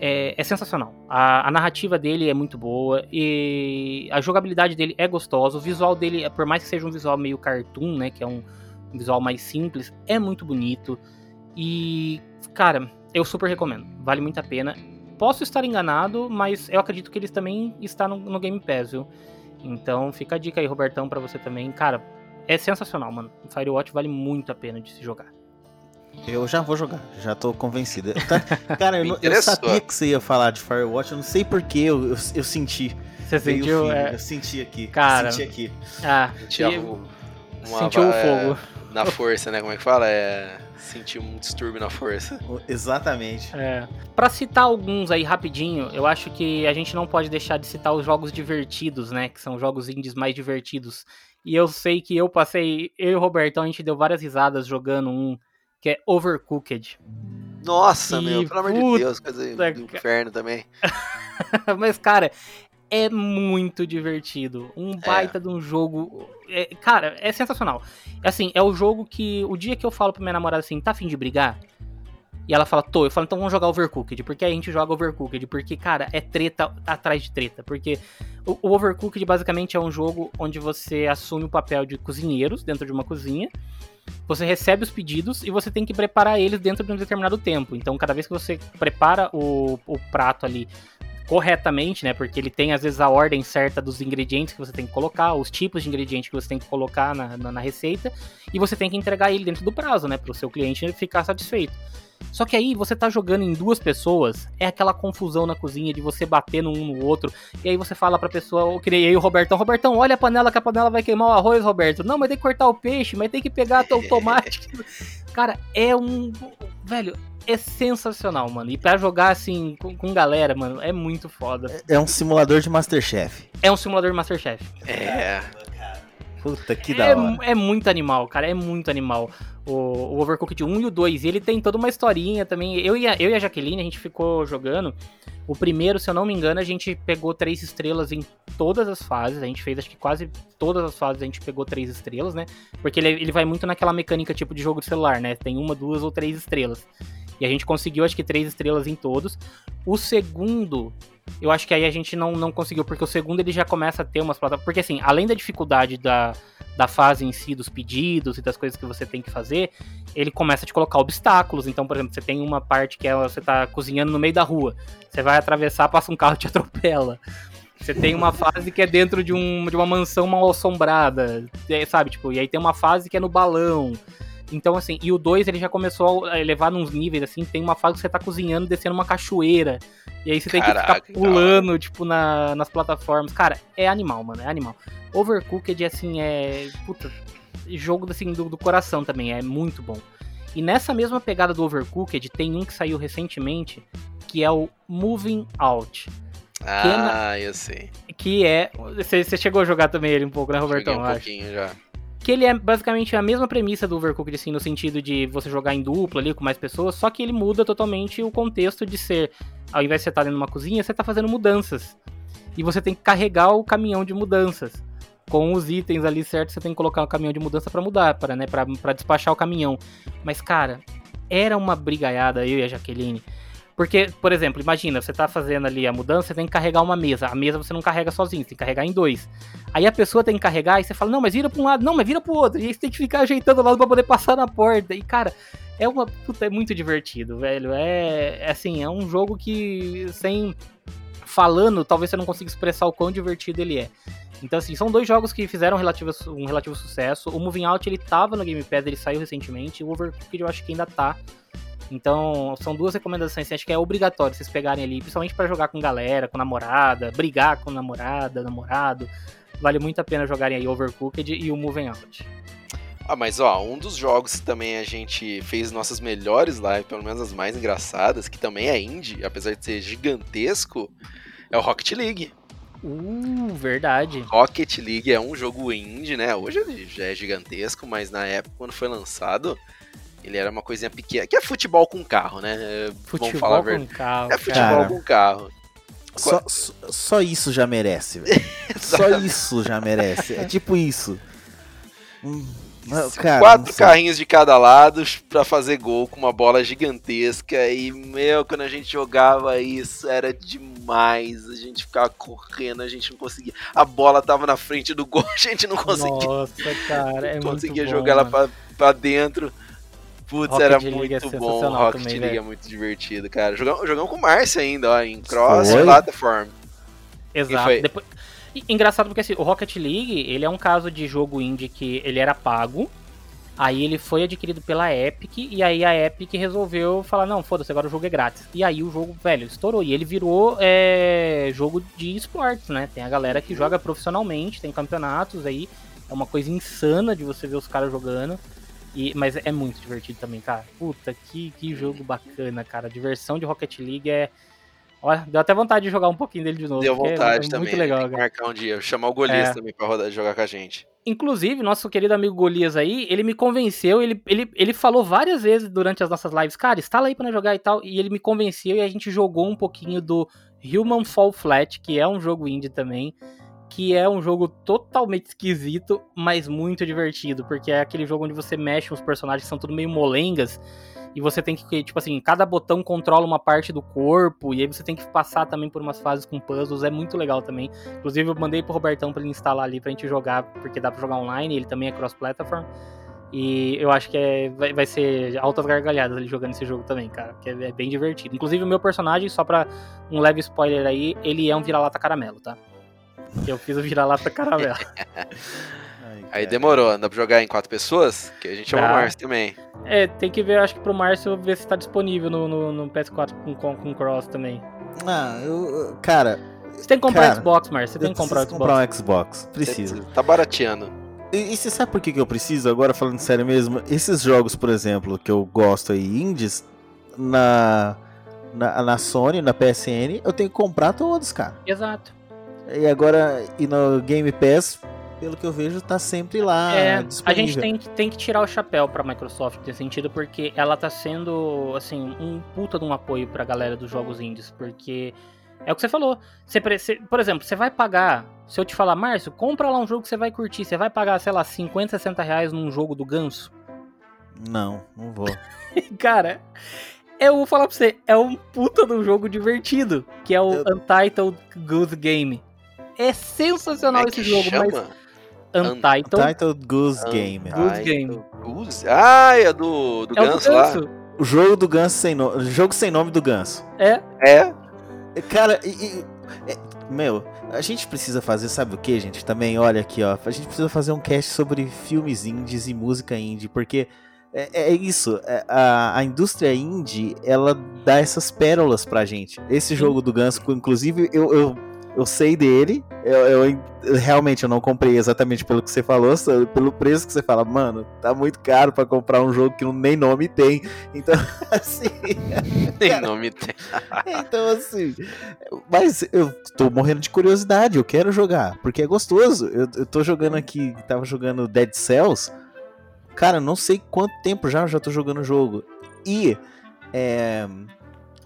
É, é sensacional. A, a, narrativa dele é muito boa e a jogabilidade dele é gostosa. O visual dele, por mais que seja um visual meio cartoon, né, que é um, visual mais simples, é muito bonito. E, cara, eu super recomendo. Vale muito a pena. Posso estar enganado, mas eu acredito que eles também está no, no Game Pass, viu? Então fica a dica aí, Robertão, para você também. Cara, é sensacional, mano. Firewatch vale muito a pena de se jogar. Eu já vou jogar, já tô convencido. Tá, cara, eu, eu, sabia que você ia falar de Firewatch, eu não sei porquê, eu, eu, eu senti. Você sentiu? É... Eu senti aqui. Cara, senti aqui. Ah, sentiu e... uma, sentiu o fogo. Na força, né? Como é que fala? É sentir um distúrbio na força. Exatamente. É. Para citar alguns aí rapidinho, eu acho que a gente não pode deixar de citar os jogos divertidos, né? Que são jogos indies mais divertidos. E eu sei que eu passei, eu e o Robertão, a gente deu várias risadas jogando um que é Overcooked. Nossa, e meu, pelo amor de Deus, coisa do inferno também. Mas, cara, é muito divertido. Um é. baita é. de um jogo. É, cara, é sensacional. Assim, é o jogo que o dia que eu falo pra minha namorada assim, tá afim de brigar? E ela fala, tô. Eu falo, então vamos jogar Overcooked. Porque a gente joga Overcooked. Porque, cara, é treta atrás de treta. Porque o, o Overcooked basicamente é um jogo onde você assume o papel de cozinheiros dentro de uma cozinha. Você recebe os pedidos e você tem que preparar eles dentro de um determinado tempo. Então, cada vez que você prepara o, o prato ali corretamente, né? Porque ele tem às vezes a ordem certa dos ingredientes que você tem que colocar, os tipos de ingredientes que você tem que colocar na, na, na receita, e você tem que entregar ele dentro do prazo, né? Para o seu cliente ficar satisfeito. Só que aí você tá jogando em duas pessoas, é aquela confusão na cozinha de você bater no um no outro, e aí você fala pra pessoa, eu criei o Robertão, Robertão, olha a panela que a panela vai queimar o arroz, Roberto. Não, mas tem que cortar o peixe, mas tem que pegar o tomate. Cara, é um. Velho, é sensacional, mano. E pra jogar assim com, com galera, mano, é muito foda. É, é um simulador de Masterchef. É um simulador de Masterchef. É. Puta que é, da hora. É muito animal, cara. É muito animal. O, o Overcooked 1 e o 2. E ele tem toda uma historinha também. Eu e, a, eu e a Jaqueline, a gente ficou jogando. O primeiro, se eu não me engano, a gente pegou três estrelas em todas as fases. A gente fez, acho que quase todas as fases a gente pegou três estrelas, né? Porque ele, ele vai muito naquela mecânica tipo de jogo de celular, né? Tem uma, duas ou três estrelas. E a gente conseguiu, acho que, três estrelas em todos. O segundo, eu acho que aí a gente não, não conseguiu, porque o segundo ele já começa a ter umas plataformas. Porque, assim, além da dificuldade da, da fase em si, dos pedidos e das coisas que você tem que fazer, ele começa a te colocar obstáculos. Então, por exemplo, você tem uma parte que é você tá cozinhando no meio da rua. Você vai atravessar, passa um carro e te atropela. Você tem uma fase que é dentro de, um, de uma mansão mal assombrada, sabe? Tipo, e aí tem uma fase que é no balão. Então, assim, e o 2 ele já começou a levar nos níveis, assim, tem uma fase que você tá cozinhando descendo uma cachoeira. E aí você Caraca, tem que ficar pulando, tipo, na, nas plataformas. Cara, é animal, mano, é animal. Overcooked, assim, é. Puta, jogo assim, do, do coração também, é muito bom. E nessa mesma pegada do Overcooked, tem um que saiu recentemente, que é o Moving Out. Ah, na... eu sei. Que é. Você chegou a jogar também ele um pouco, né, Robertão? Joguei um pouquinho já que ele é basicamente a mesma premissa do Overcooked, assim, no sentido de você jogar em dupla ali com mais pessoas, só que ele muda totalmente o contexto de ser, ao invés de você estar dentro de uma cozinha, você está fazendo mudanças. E você tem que carregar o caminhão de mudanças. Com os itens ali certo, você tem que colocar o caminhão de mudança para mudar, para né, despachar o caminhão. Mas, cara, era uma brigaiada, eu e a Jaqueline. Porque, por exemplo, imagina, você tá fazendo ali a mudança, você tem que carregar uma mesa. A mesa você não carrega sozinho, você tem que carregar em dois. Aí a pessoa tem que carregar e você fala, não, mas vira pra um lado, não, mas vira pro outro. E aí você tem que ficar ajeitando o lado pra poder passar na porta. E, cara, é uma. Puta, é muito divertido, velho. É, é assim, é um jogo que, sem. Falando, talvez você não consiga expressar o quão divertido ele é. Então, assim, são dois jogos que fizeram relativo, um relativo sucesso. O Moving Out, ele tava no Game Pass, ele saiu recentemente. O Overcooked eu acho que ainda tá. Então, são duas recomendações. Acho que é obrigatório vocês pegarem ali, principalmente para jogar com galera, com namorada, brigar com namorada, namorado. Vale muito a pena jogarem aí Overcooked e o Moving Out. Ah, mas ó, um dos jogos que também a gente fez nossas melhores lives, pelo menos as mais engraçadas, que também é indie, apesar de ser gigantesco, é o Rocket League. Uh, verdade. Rocket League é um jogo indie, né? Hoje ele já é gigantesco, mas na época, quando foi lançado, ele era uma coisinha pequena. Que é futebol com carro, né? Futebol com carro. É futebol cara. com carro. Só, só isso já merece, velho. só isso já merece. É tipo isso. Hum, cara, Quatro carrinhos de cada lado para fazer gol com uma bola gigantesca. E, meu, quando a gente jogava isso, era demais. A gente ficava correndo, a gente não conseguia. A bola tava na frente do gol, a gente não conseguia. Nossa, cara, é não conseguia bom, jogar ela pra, pra dentro. Putz, Rocket era é muito é bom. Rocket também, League é muito divertido, cara. Jogamos, jogamos com o Márcio ainda, ó, em cross Foi? platform. Exato. Depois... Engraçado porque assim, o Rocket League, ele é um caso de jogo indie que ele era pago, aí ele foi adquirido pela Epic, e aí a Epic resolveu falar, não, foda-se, agora o jogo é grátis. E aí o jogo, velho, estourou, e ele virou é, jogo de esportes, né? Tem a galera que joga profissionalmente, tem campeonatos aí, é uma coisa insana de você ver os caras jogando. E, mas é muito divertido também, cara. Puta, que, que jogo bacana, cara. A diversão de Rocket League é. Olha, deu até vontade de jogar um pouquinho dele de novo. Deu é vontade é, também. Muito legal, cara. marcar um dia. Chamar o Golias é. também pra rodar, jogar com a gente. Inclusive, nosso querido amigo Golias aí, ele me convenceu, ele, ele, ele falou várias vezes durante as nossas lives, cara, instala aí pra jogar e tal, e ele me convenceu e a gente jogou um pouquinho do Human Fall Flat, que é um jogo indie também que é um jogo totalmente esquisito, mas muito divertido, porque é aquele jogo onde você mexe os personagens que são tudo meio molengas, e você tem que, tipo assim, cada botão controla uma parte do corpo, e aí você tem que passar também por umas fases com puzzles, é muito legal também. Inclusive eu mandei pro Robertão pra ele instalar ali pra gente jogar, porque dá pra jogar online, ele também é cross-platform. E eu acho que é, vai, vai, ser altas gargalhadas ali jogando esse jogo também, cara. Que é, é, bem divertido. Inclusive, o meu personagem, só pra um leve spoiler aí, ele é um vira-lata caramelo, tá? Que eu fiz o vira-lata caramelo. Aí demorou, anda pra jogar em quatro pessoas? Que a gente chama o Márcio também. É, tem que ver, acho que pro Márcio ver se tá disponível no, no, no PS4 com, com, com Cross também. Ah, eu. Cara. Você tem que comprar cara, Xbox, Márcio. Você tem que comprar Xbox. comprar um Xbox. Precisa. Tá barateando. E, e, você sabe por que, que eu preciso? Agora falando sério mesmo, esses jogos, por exemplo, que eu gosto aí, indies, na, na, na Sony, na PSN, eu tenho que comprar todos, cara. Exato. E agora, e no Game Pass, pelo que eu vejo, tá sempre lá. É, a gente tem, tem que tirar o chapéu pra Microsoft nesse sentido, porque ela tá sendo, assim, um puta de um apoio pra galera dos jogos indies, porque é o que você falou. Você, por exemplo, você vai pagar. Se eu te falar, Márcio, compra lá um jogo que você vai curtir. Você vai pagar, sei lá, 50, 60 reais num jogo do ganso? Não, não vou. Cara, eu vou falar pra você, é um puta de um jogo divertido, que é o eu... Untitled Goose Game. É sensacional é esse jogo, chama? mas. Untitled. Untitled Goose Game. Goose Game. Goose? Ah, é do, do é Ganso lá. O jogo do Ganso sem nome. Jogo sem nome do Ganso. É? É. Cara, e, e, é, meu, a gente precisa fazer, sabe o que, gente? Também, olha aqui, ó. A gente precisa fazer um cast sobre filmes indies e música indie, porque é, é isso. É, a, a indústria indie, ela dá essas pérolas pra gente. Esse jogo do Ganso, inclusive, eu, eu eu sei dele, eu, eu, realmente eu não comprei exatamente pelo que você falou, pelo preço que você fala, mano, tá muito caro para comprar um jogo que nem nome tem. Então, assim. nem cara, nome tem. então, assim. Mas eu tô morrendo de curiosidade, eu quero jogar, porque é gostoso. Eu, eu tô jogando aqui, tava jogando Dead Cells. Cara, não sei quanto tempo já eu já tô jogando o jogo. E. É,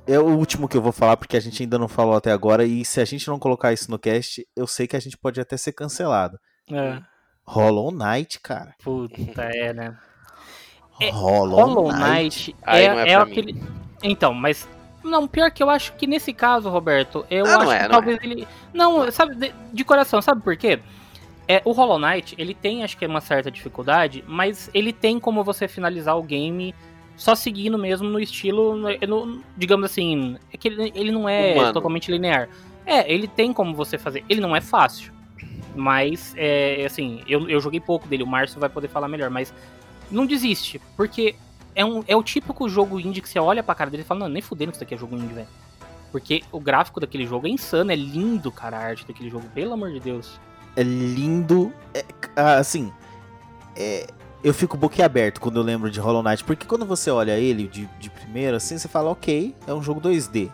é o último que eu vou falar porque a gente ainda não falou até agora e se a gente não colocar isso no cast, eu sei que a gente pode até ser cancelado. É. Hollow Knight, cara. Puta, é, né? É, Hollow, Hollow Knight, é, é, é aquele. Mim. Então, mas. Não, pior que eu acho que nesse caso, Roberto, eu ah, acho é, que talvez é. ele. Não, sabe, de, de, coração, sabe por quê? É, o Hollow Knight, ele tem, acho que, uma certa dificuldade, mas ele tem como você finalizar o game só seguindo mesmo no estilo, no, digamos assim, é que ele, ele não é Humano. totalmente linear. É, ele tem como você fazer. Ele não é fácil. Mas, é, assim, eu, eu joguei pouco dele, o Márcio vai poder falar melhor, mas não desiste, porque é, um, é o típico jogo indie que você olha pra cara dele e fala, não, nem fudendo que isso daqui é jogo indie, velho. Porque o gráfico daquele jogo é insano, é lindo, cara, a arte daquele jogo, pelo amor de Deus. É lindo, é, assim, é, eu fico boquiaberto quando eu lembro de Hollow Knight, porque quando você olha ele de, de primeira, assim, você fala, ok, é um jogo 2D.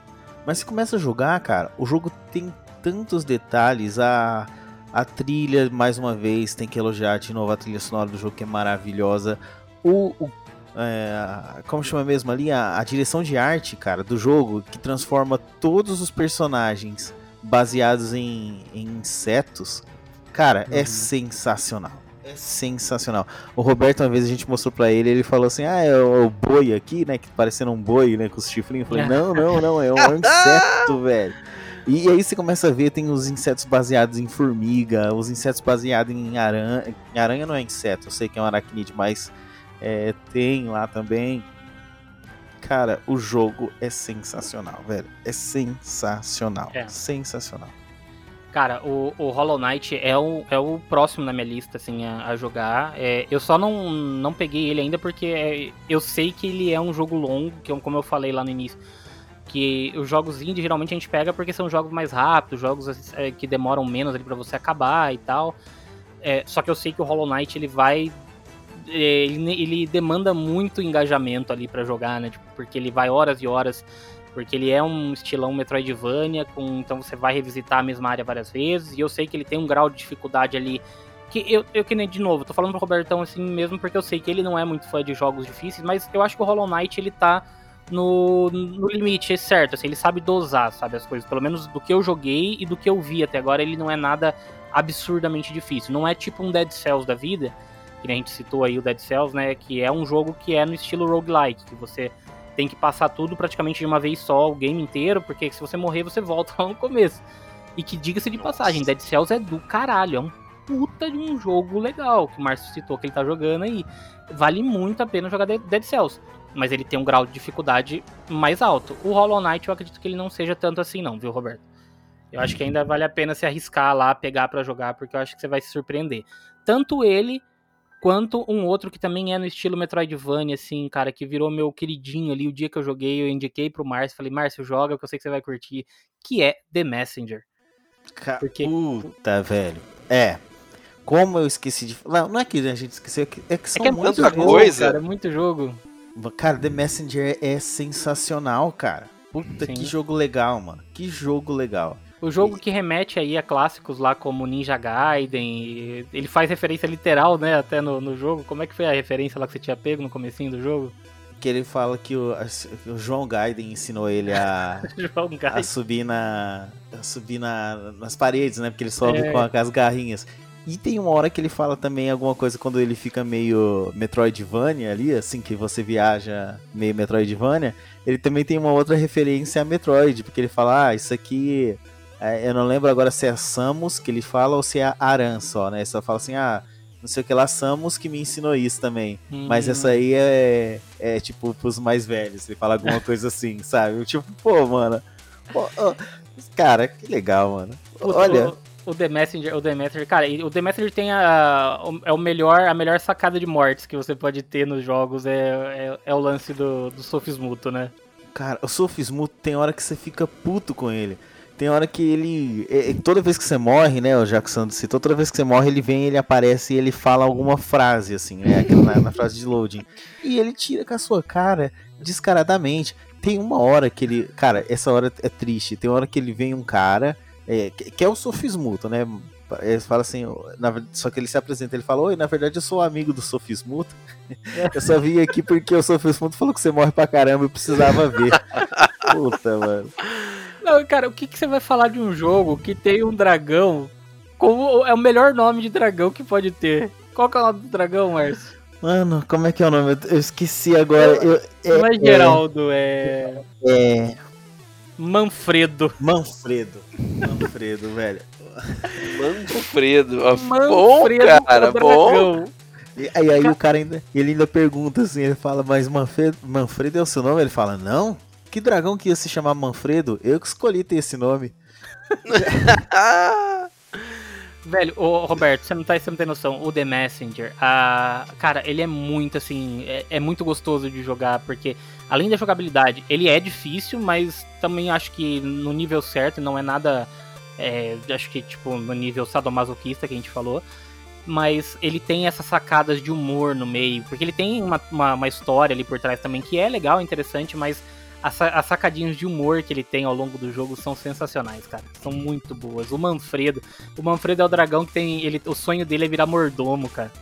Mas você começa a jogar, cara, o jogo tem tantos detalhes, a, a trilha, mais uma vez, tem que elogiar de novo a trilha sonora do jogo, que é maravilhosa. O, o é, como chama mesmo ali? A, a, direção de arte, cara, do jogo, que transforma todos os personagens baseados em, em insetos, cara, é uhum. é sensacional. É sensacional. O Roberto, uma vez a gente mostrou pra ele, ele falou assim: Ah, é o, o boi aqui, né? Que parecendo um boi, né? Com os chifrinhos. Eu falei: Não, não, não, é um inseto, velho. E aí você começa a ver, tem os insetos baseados em formiga, os insetos baseados em aranha. Aranha não é inseto, eu sei que é um aracnídeo, mas é, tem lá também. Cara, o jogo é sensacional, velho. É sensacional. É. Sensacional. Cara, o, o Hollow Knight é o, é o próximo na minha lista, assim, a, a jogar. É, eu só não, não peguei ele ainda porque é, eu sei que ele é um jogo longo, que como eu falei lá no início, que os jogos indie geralmente a gente pega porque são jogos mais rápidos, jogos é, que demoram menos ali para você acabar e tal. É, só que eu sei que o Hollow Knight ele vai é, ele, ele demanda muito engajamento ali para jogar, né? Tipo, porque ele vai horas e horas, porque ele é um estilão Metroidvania, com, então você vai revisitar a mesma área várias vezes, e eu sei que ele tem um grau de dificuldade ali que eu, eu que nem de novo, tô falando pro Robertão assim mesmo porque eu sei que ele não é muito fã de jogos difíceis, mas eu acho que o Hollow Knight ele tá no, no limite, é certo, assim, ele sabe dosar, sabe, as coisas, pelo menos do que eu joguei e do que eu vi até agora, ele não é nada absurdamente difícil, não é tipo um Dead Cells da vida, que a gente citou aí o Dead Cells, né? Que é um jogo que é no estilo roguelike, que você tem que passar tudo praticamente de uma vez só, o game inteiro, porque se você morrer, você volta lá no começo. E que diga-se de passagem, Dead Cells é do caralho, é um puta de um jogo legal, que o Márcio citou que ele tá jogando aí. Vale muito a pena jogar Dead Cells, mas ele tem um grau de dificuldade mais alto. O Hollow Knight eu acredito que ele não seja tanto assim não, viu, Roberto? Eu acho que ainda vale a pena se arriscar lá, pegar para jogar, porque eu acho que você vai se surpreender. Tanto ele quanto um outro que também é no estilo Metroidvania, assim, cara, que virou meu queridinho ali. O dia que eu joguei, eu indiquei pro Márcio, falei, Márcio, joga, que eu sei que você vai curtir, que é The Messenger. Porque... Puta, velho. É. Como eu esqueci de. Não, não é que a gente esqueceu, é que são é que é muita coisa. Cara, é muito jogo. Cara, The Messenger é sensacional, cara. Puta, Sim. que jogo legal, mano. Que jogo legal. O jogo que remete aí a clássicos lá como Ninja Gaiden, ele faz referência literal, né, até no, no jogo. Como é que foi a referência lá que você tinha pego no comecinho do jogo? Que ele fala que o, o João Gaiden ensinou ele a, a subir, na, a subir na, nas paredes, né? Porque ele sobe é. com as garrinhas. E tem uma hora que ele fala também alguma coisa quando ele fica meio Metroidvania ali, assim que você viaja meio Metroidvania. Ele também tem uma outra referência a Metroid, porque ele fala: Ah, isso aqui eu não lembro agora se é Samus que ele fala ou se é Aran só, né? Só fala assim, ah, não sei o que lá, Samus que me ensinou isso também. Hum. Mas essa aí é, é tipo pros mais velhos. Ele fala alguma coisa assim, sabe? Tipo, pô, mano. Pô, oh, cara, que legal, mano. Olha. O, o The Messenger, o The Messenger, cara, o The Messenger tem a, é o melhor, a melhor sacada de mortes que você pode ter nos jogos é, é, é o lance do, do Sofismuto, né? Cara, o Sofismuto tem hora que você fica puto com ele. Tem hora que ele. É, é, toda vez que você morre, né? O Jackson citou, toda vez que você morre, ele vem, ele aparece e ele fala alguma frase, assim, né? Na, na frase de loading. E ele tira com a sua cara descaradamente. Tem uma hora que ele. Cara, essa hora é triste. Tem hora que ele vem um cara. É, que, é o sofismuto, né? Ele fala assim, na, só que ele se apresenta, ele fala, oi, na verdade eu sou amigo do Sofismuto. eu só vim aqui porque o Sofismuto falou que você morre pra caramba e precisava ver. Puta, mano. Não, cara, o que, que você vai falar de um jogo que tem um dragão como é o melhor nome de dragão que pode ter? Qual que é o nome do dragão, Márcio? Mano, como é que é o nome? Eu esqueci agora. Eu, é, não é Geraldo, é. É. Manfredo. Manfredo. Manfredo, velho. Manfredo. Manfredo bom, cara, bom. E aí, aí o cara ainda, ele ainda pergunta assim, ele fala, mas Manfredo, Manfredo é o seu nome? Ele fala, não. Que dragão que ia se chamar Manfredo? Eu que escolhi ter esse nome. Velho, ô, Roberto, você não, tá, você não tem noção. O The Messenger, a, cara, ele é muito assim. É, é, muito gostoso de jogar, porque além da jogabilidade, ele é difícil, mas também acho que no nível certo, não é nada. É, acho que, tipo, no nível sadomasoquista que a gente falou. Mas ele tem essas sacadas de humor no meio, porque ele tem uma, uma, uma história ali por trás também que é legal, interessante, mas as, as sacadinhas de humor que ele tem ao longo do jogo são sensacionais, cara. São muito boas. O Manfredo. O Manfredo é o dragão que tem. Ele, o sonho dele é virar mordomo, cara.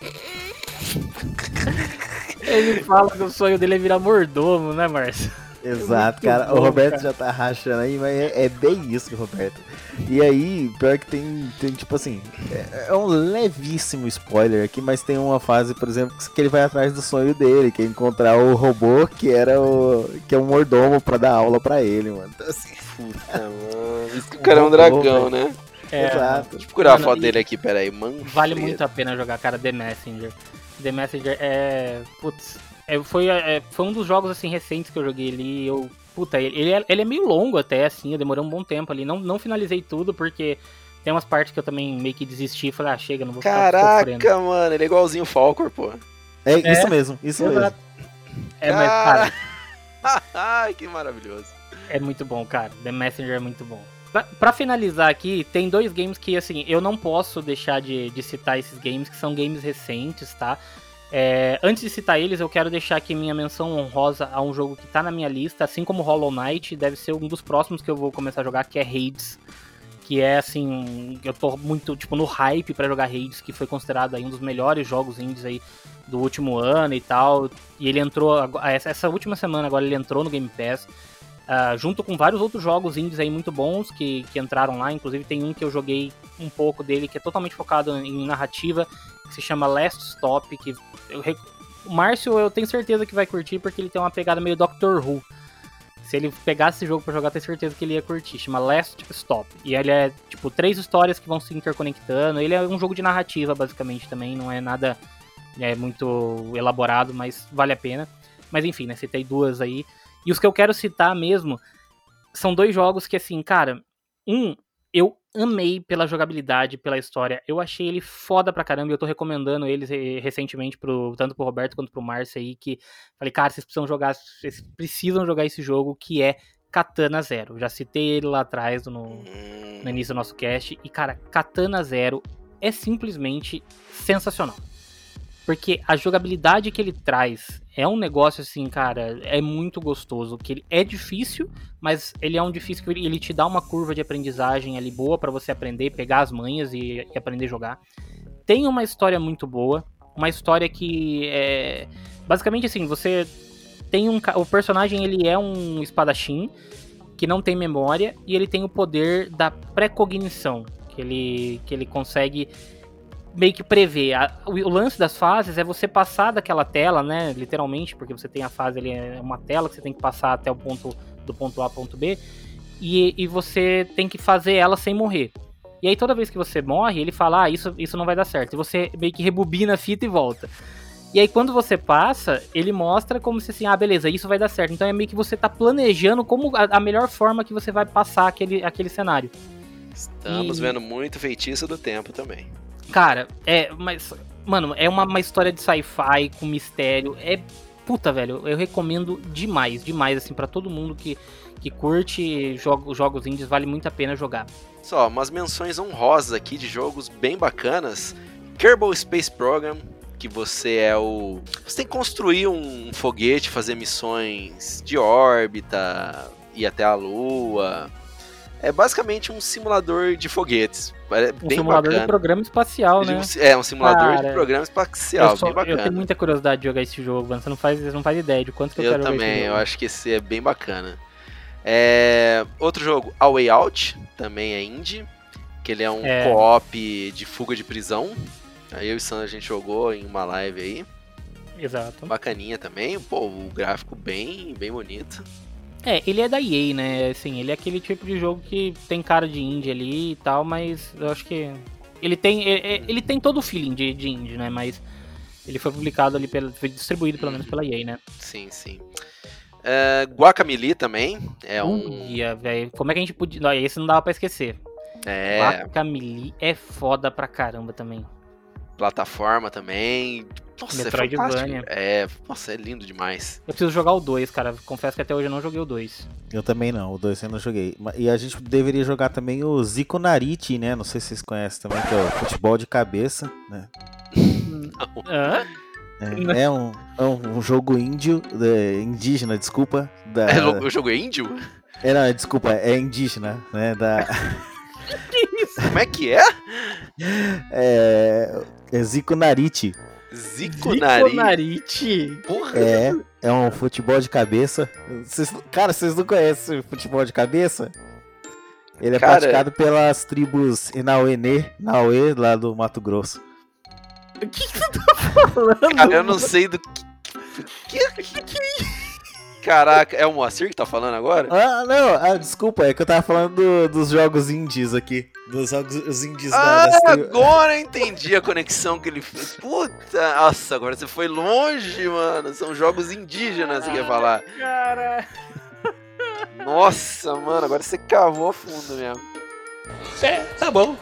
ele fala que o sonho dele é virar mordomo, né, Márcio? Exato, cara. Bom, o Roberto cara. já tá rachando aí, mas é, é, bem isso, Roberto. E aí, pior que tem, tem tipo assim, é, é, um levíssimo spoiler aqui, mas tem uma fase, por exemplo, que ele vai atrás do sonho dele, que é encontrar o robô que era o. que é um mordomo pra dar aula pra ele, mano. Então assim. Puta, mano. Isso que o cara é um dragão, né? É, Exato. Deixa eu procurar mano, a foto dele aqui, peraí. Mano, vale muito a pena jogar, cara, The Messenger. The Messenger é. Putz, é, foi, é, foi um dos jogos assim recentes que eu joguei ali. Eu, puta, ele, ele, é, ele é meio longo até, assim, eu demorei um bom tempo ali. Não, não finalizei tudo, porque tem umas partes que eu também meio que desisti e falei, ah, chega, não vou Caraca, ficar Caraca, mano, ele é igualzinho o Falcor, pô. É, é isso mesmo, isso mesmo. É, mas, cara. Ai, que maravilhoso. É muito bom, cara. The Messenger é muito bom. Pra, pra, finalizar aqui, tem dois games que, assim, eu não posso deixar de, de citar esses games, que são games recentes, tá? É, antes de citar eles, eu quero deixar aqui minha menção honrosa a um jogo que tá na minha lista, assim como Hollow Knight, deve ser um dos próximos que eu vou começar a jogar, que é Hades. Que é assim, eu tô muito tipo no hype para jogar Hades, que foi considerado aí um dos melhores jogos indies aí do último ano e tal. E ele entrou essa última semana agora ele entrou no Game Pass. Uh, junto com vários outros jogos indies aí muito bons que, que entraram lá. Inclusive tem um que eu joguei um pouco dele que é totalmente focado em narrativa, que se chama Last Stop, que eu, o Márcio eu tenho certeza que vai curtir porque ele tem uma pegada meio Doctor Who. Se ele pegasse esse jogo para jogar, tenho certeza que ele ia curtir. Chama Last Stop. E ele é, tipo, três histórias que vão se interconectando. Ele é um jogo de narrativa, basicamente, também. Não é nada é, muito elaborado, mas vale a pena. Mas enfim, né? Citei duas aí. E os que eu quero citar mesmo são dois jogos que, assim, cara, um eu amei pela jogabilidade, pela história. Eu achei ele foda pra caramba e eu tô recomendando eles recentemente, pro, tanto pro Roberto quanto pro Márcio aí, que falei, cara, vocês precisam jogar, vocês precisam jogar esse jogo que é Katana Zero. Já citei ele lá atrás no, no início do nosso cast. E, cara, Katana Zero é simplesmente sensacional. Porque a jogabilidade que ele traz é um negócio assim, cara, é muito gostoso. Que ele é difícil, mas ele é um difícil que ele te dá uma curva de aprendizagem ali boa para você aprender, pegar as manhas e, e, aprender a jogar. Tem uma história muito boa, uma história que é basicamente assim, você tem um o personagem ele é um espadachim que não tem memória e ele tem o poder da precognição, que ele que ele consegue meio que prevê. A, o, o, lance das fases é você passar daquela tela, né? Literalmente, porque você tem a fase ali, é uma tela que você tem que passar até o ponto do ponto A ao ponto B. E, e você tem que fazer ela sem morrer. E aí toda vez que você morre, ele fala, ah, isso, isso não vai dar certo. E você meio que rebobina a fita e volta. E aí quando você passa, ele mostra como se assim, ah, beleza, isso vai dar certo. Então é meio que você tá planejando como a, a melhor forma que você vai passar aquele, aquele cenário. Estamos e... vendo muito feitiço do tempo também. Cara, é, mas. Mano, é uma, uma história de sci-fi com mistério. É. Puta, velho, eu recomendo demais, demais, assim, para todo mundo que, que curte jogo, jogos indies, vale muito a pena jogar. Só, umas menções honrosas aqui de jogos bem bacanas. Kerbal Space Program, que você é o. Você tem que construir um foguete, fazer missões de órbita, ir até a Lua. É basicamente um simulador de foguetes. É um simulador bacana. de programa espacial, né? É, um simulador Cara, de programa espacial, só, bem bacana. Eu tenho muita curiosidade de jogar esse jogo, mano. Você não faz, não faz ideia de quanto que eu, eu quero também. Eu acho que esse é bem bacana. É, outro jogo, A Way Out, também é indie, que ele é um é. co-op de fuga de prisão. Aí eu e o Sam a gente jogou em uma live aí. Exato. Bacaninha também, pô, o gráfico bem, bem bonito. É, ele é da EA, né? Assim, ele é aquele tipo de jogo que tem cara de indie ali e tal, mas eu acho que. Ele tem, ele, ele tem todo o feeling de, de indie, né? Mas ele foi publicado ali, pela, foi distribuído pelo menos pela EA, né? Sim, sim. Uh, Guacamole também é um. Ia, velho. Como é que a gente podia. Não, esse não dava pra esquecer. É. Guacamole é foda pra caramba também. Plataforma também. Nossa, é Metroidvania. É, é, nossa, é lindo demais. Eu preciso jogar o 2, cara. Confesso que até hoje eu não joguei o 2. Eu também não, o 2 eu não joguei. E a gente deveria jogar também o Zico Nariti, né? Não sei se vocês conhecem também, que é o futebol de cabeça, né? Hã? É, é, um, é um jogo índio, é, indígena, desculpa. Da... É, o jogo é índio? É, não, desculpa, é indígena, né? Da... que isso? Como é que é? É, é Zico Nariti. Zico Narite? Porra. É, é um futebol de cabeça. Cês, cara, vocês não conhecem futebol de cabeça? Ele é cara... praticado pelas tribos Inauenê, Nauê, lá do Mato Grosso. O que, que você tá falando? Cara, eu não sei do que. Que, que, que... Caraca, é o Moacir que tá falando agora? Ah, não, ah, desculpa, é que eu tava falando do, dos jogos indies aqui. Dos jogos indies ah, da, agora eu entendi a conexão que ele fez. Puta, nossa, agora você foi longe, mano. São jogos indígenas, você quer falar. Cara. Nossa, mano, agora você cavou a fundo mesmo. É, tá bom.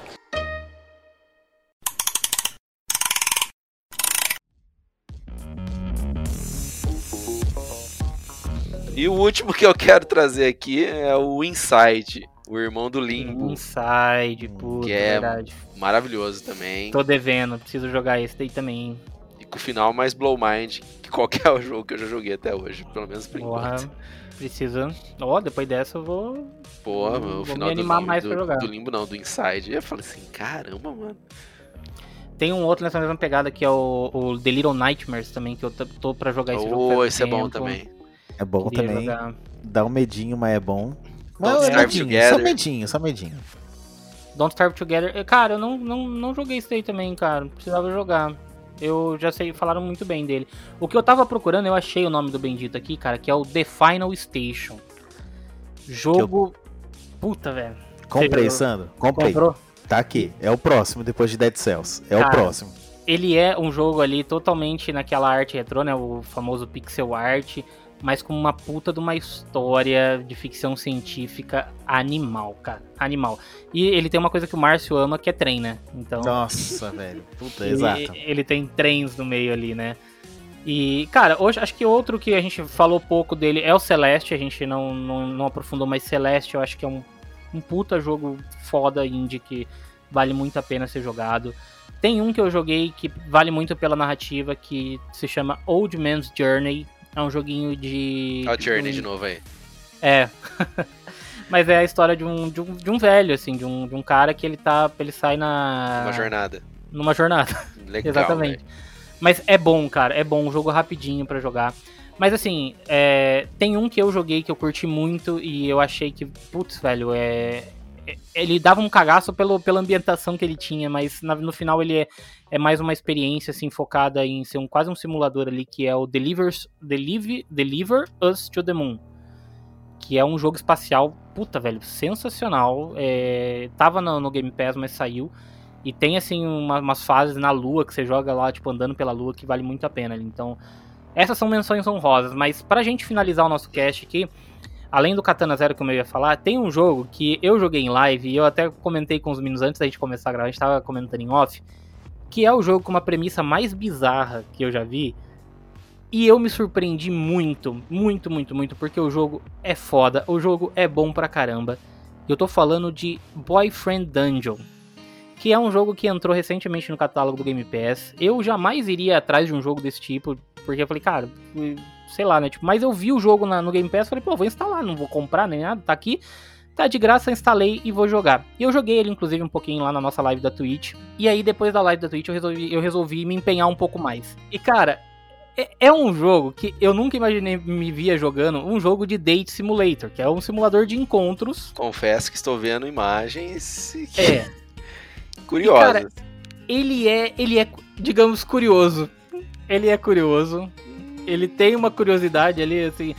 E o último que eu quero trazer aqui é o Inside, o irmão do Limbo. Inside, puta, que é verdade. maravilhoso também. Tô devendo, preciso jogar esse daí também. E com o final mais blow mind que qualquer jogo que eu já joguei até hoje, pelo menos por Porra, enquanto. Precisa. Ó, oh, depois dessa eu vou. Porra, o final me animar do, mais do, pra jogar. do Limbo não, do Inside. Eu falei assim, caramba, mano. Tem um outro nessa mesma pegada que é o, o The Little Nightmares também, que eu tô pra jogar esse oh, jogo. Oh, esse tempo. é bom também. É bom Queria também. jogar. Dá um medinho, mas é bom. Don't Não, é Starve medinho, Together. só medinho, só medinho. Don't Starve Together. Cara, eu não, não, não joguei isso aí também, cara. Precisava jogar. Eu já sei, falaram muito bem dele. O que eu tava procurando, eu achei o nome do bendito aqui, cara, que é o The Final Station. Jogo. Puta, velho. Comprei, Você Sandro. Comprei. Comprou? Tá aqui. É o próximo, depois de Dead Cells. É o Cara, próximo. Ele é um jogo ali totalmente naquela arte retrô, né? O famoso pixel art, mas com uma puta de uma história de ficção científica animal, cara. Animal. E ele tem uma coisa que o Márcio ama, que é trem, né? Então. Nossa, velho. Puta, ele, exato. ele tem trens no meio ali, né? E, cara, hoje acho que outro que a gente falou pouco dele é o Celeste. A gente não, não, não aprofundou, mas Celeste eu acho que é um, um puta jogo foda indie que vale muito a pena ser jogado. Tem um que eu joguei que vale muito pela narrativa, que se chama Old Man's Journey. É um joguinho de. Olha o Journey de novo aí. É. Mas é a história de um, de um, de um velho, assim, de um, de um cara que ele tá. Ele sai na. Uma jornada. Numa jornada. Legal. Exatamente. velho. Mas é bom, cara. É bom, um jogo rapidinho pra jogar. Mas assim, é, tem um que eu joguei que eu curti muito e eu achei que, putz, velho, é. é- Ele dava um cagaço pelo, pela ambientação que ele tinha, mas no final ele é, é mais uma experiência assim focada em ser um, quase um simulador ali, que é o Delivers, Deliver, Deliver Us to the Moon. Que é um jogo espacial, puta, velho, sensacional. É, tava no, no Game Pass, mas saiu. E tem, assim, uma- umas fases na lua que você joga lá, tipo, andando pela lua, que vale muito a pena. Então, essas são menções honrosas. Mas pra gente finalizar o nosso cast aqui, além do Katana Zero que eu ia falar, tem um jogo que eu joguei em live, e eu até comentei com os meninos antes da gente começar a gravar, a gente tava comentando em off, que é o jogo com uma premissa mais bizarra que eu já vi. E eu me surpreendi muito, muito, muito, muito, porque o jogo é foda, o jogo é bom pra caramba. Eu tô falando de Boyfriend Dungeon, que é um jogo que entrou recentemente no catálogo do Game Pass. Eu jamais iria atrás de um jogo desse tipo, porque eu falei, cara, sei lá, né? Tipo, mas eu vi o jogo na- no Game Pass, falei, pô, vou instalar, não vou comprar nem nada, tá aqui. Tá de graça, instalei e vou jogar. E eu joguei ele, inclusive, um pouquinho lá na nossa live da Twitch. E aí, depois da live da Twitch, eu resolvi, eu resolvi me empenhar um pouco mais. E, cara, é, é um jogo que eu nunca imaginei me via jogando, um jogo de Date Simulator, que é um simulador de encontros. Confesso que estou vendo imagens que- É, curiosas. Cara, ele é, ele é, digamos, curioso. Ele é curioso. Ele tem uma curiosidade ali, assim.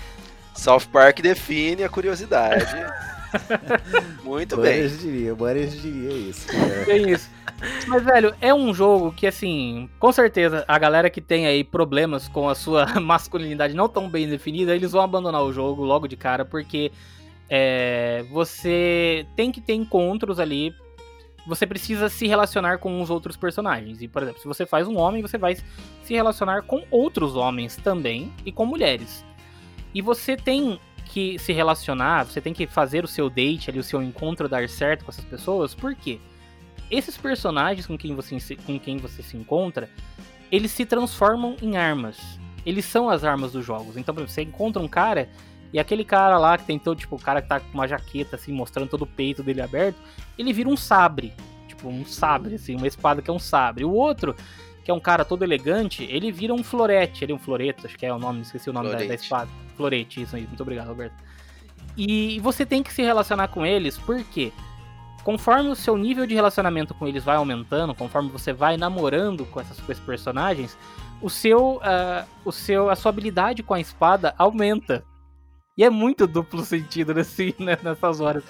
South Park define a curiosidade. Muito bem. Boris diria, Boris diria isso. É. Tem isso. Mas, velho, é um jogo que, assim, com certeza, a galera que tem aí problemas com a sua masculinidade não tão bem definida, eles vão abandonar o jogo logo de cara, porque é, você tem que ter encontros ali. Você precisa se relacionar com os outros personagens. E, por exemplo, se você faz um homem, você vai se relacionar com outros homens também e com mulheres. E você tem que se relacionar, você tem que fazer o seu date ali, o seu encontro dar certo com essas pessoas, por quê? Esses personagens com quem você, se- com quem você se encontra, eles se transformam em armas. Eles são as armas dos jogos. Então, por exemplo, você encontra um cara e aquele cara lá que tem todo, tipo, o cara que tá com uma jaqueta, assim, mostrando todo o peito dele aberto, ele vira um sabre. Tipo, um sabre, assim, uma espada que é um sabre. O outro, que é um cara todo elegante, ele vira um florete, ele é um floreto, acho que é o nome, esqueci o nome da, da, espada. Florete, isso aí, muito obrigado, Roberto. E você tem que se relacionar com eles, porque conforme o seu nível de relacionamento com eles vai aumentando, conforme você vai namorando com, essas, com esses personagens, o seu, uh, o seu, a sua habilidade com a espada aumenta. E é muito duplo sentido assim, né, nessas horas.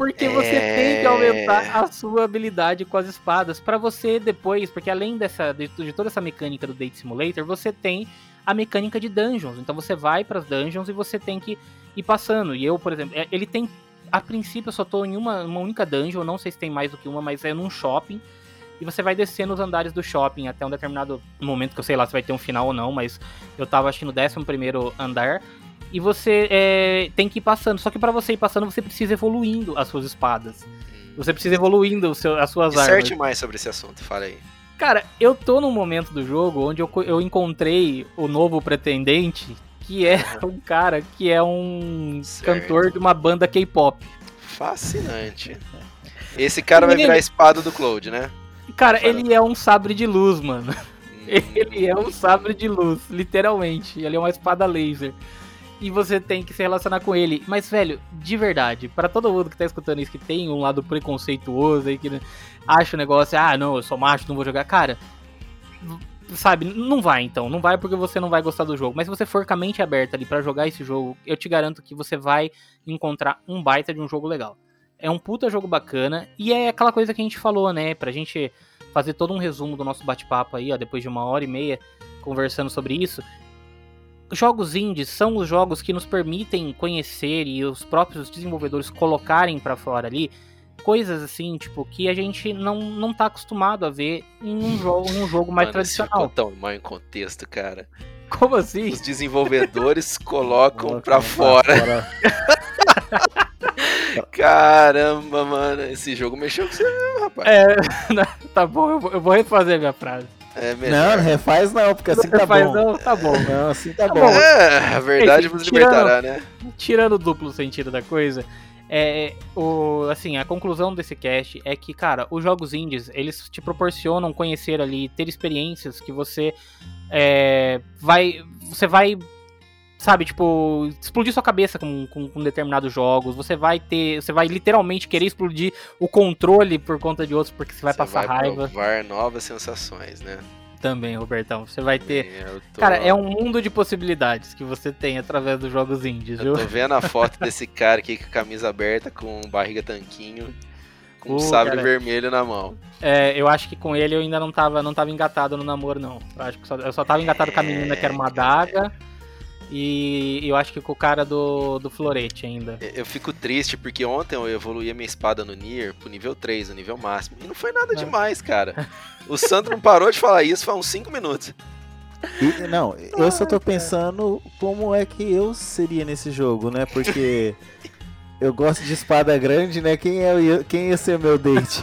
Porque você é... tem que aumentar a sua habilidade com as espadas para você depois, porque além dessa de, de, toda essa mecânica do Date Simulator, você tem a mecânica de dungeons. Então você vai para as dungeons e você tem que ir passando. E eu, por exemplo, é, ele tem a princípio eu só tô em uma, uma única dungeon, não sei se tem mais do que uma, mas é num shopping. E você vai descendo os andares do shopping até um determinado momento que eu sei lá se vai ter um final ou não, mas eu tava acho que no 11 primeiro andar e você é, tem que ir passando. Só que para você ir passando, você precisa evoluindo as suas espadas. Hum. Você precisa evoluindo seu, as suas Disserte armas. mais sobre esse assunto, fala aí. Cara, eu tô num momento do jogo onde eu, eu encontrei o novo pretendente, que é um cara que é um certo. cantor de uma banda K-pop. Fascinante. Esse cara vai virar a espada do Cloud, né? Cara, ele é um sabre de luz, mano. Hum. Ele é um sabre de luz, literalmente. Ele é uma espada laser e você tem que se relacionar com ele. Mas, velho, de verdade, para todo mundo que tá escutando isso, que tem um lado preconceituoso aí, que acha o negócio, ah, não, eu sou macho, não vou jogar. Cara, sabe, não vai então. Não vai porque você não vai gostar do jogo. Mas se você for com a mente aberta ali para jogar esse jogo, eu te garanto que você vai encontrar um baita de um jogo legal. É um puta jogo bacana e é aquela coisa que a gente falou, né? Pra gente fazer todo um resumo do nosso bate-papo aí, ó, depois de uma hora e meia conversando sobre isso jogos indies são os jogos que nos permitem conhecer e os próprios desenvolvedores colocarem para fora ali coisas assim, tipo, que a gente não, não tá acostumado a ver em um jogo, um jogo mais Mano, tradicional. Ficou tão mal em contexto, cara. Como assim? Os desenvolvedores colocam para fora. fora. Caramba, mano, esse jogo mexeu com você rapaz. É, tá bom, eu vou, eu vou refazer minha frase. É melhor. Não, refaz não, porque assim não tá refaz bom. Não, tá bom. Não, assim tá, tá bom. É, a verdade vos libertará, né? Tirando o duplo sentido da coisa, é, o, assim, a conclusão desse cast é que, cara, os jogos indies, eles te proporcionam conhecer ali, ter experiências que você é, vai, você vai, sabe, tipo, explodir sua cabeça com, com, com, determinados jogos, você vai ter, você vai literalmente querer explodir o controle por conta de outros, porque você vai você passar vai raiva. provar novas sensações, né? também, Robertão. Você vai ter. Tô... Cara, é um mundo de possibilidades que você tem através dos jogos indies, viu? Eu tô vendo a foto desse cara aqui com a camisa aberta, com barriga tanquinho, com uh, um sabre cara. vermelho na mão. É, eu acho que com ele eu ainda não tava, não tava engatado no namoro, não. Eu acho que só, eu só tava engatado é, com a menina que era uma adaga. E eu acho que com o cara do, do florete ainda. Eu fico triste porque ontem eu evoluí a minha espada no Nier pro nível 3, no nível máximo. E não foi nada é. demais, cara. O Sandro não parou de falar isso faz uns 5 minutos. E, não, eu só tô pensando como é que eu seria nesse jogo, né? Porque eu gosto de espada grande, né? Quem, é, quem ia ser meu date?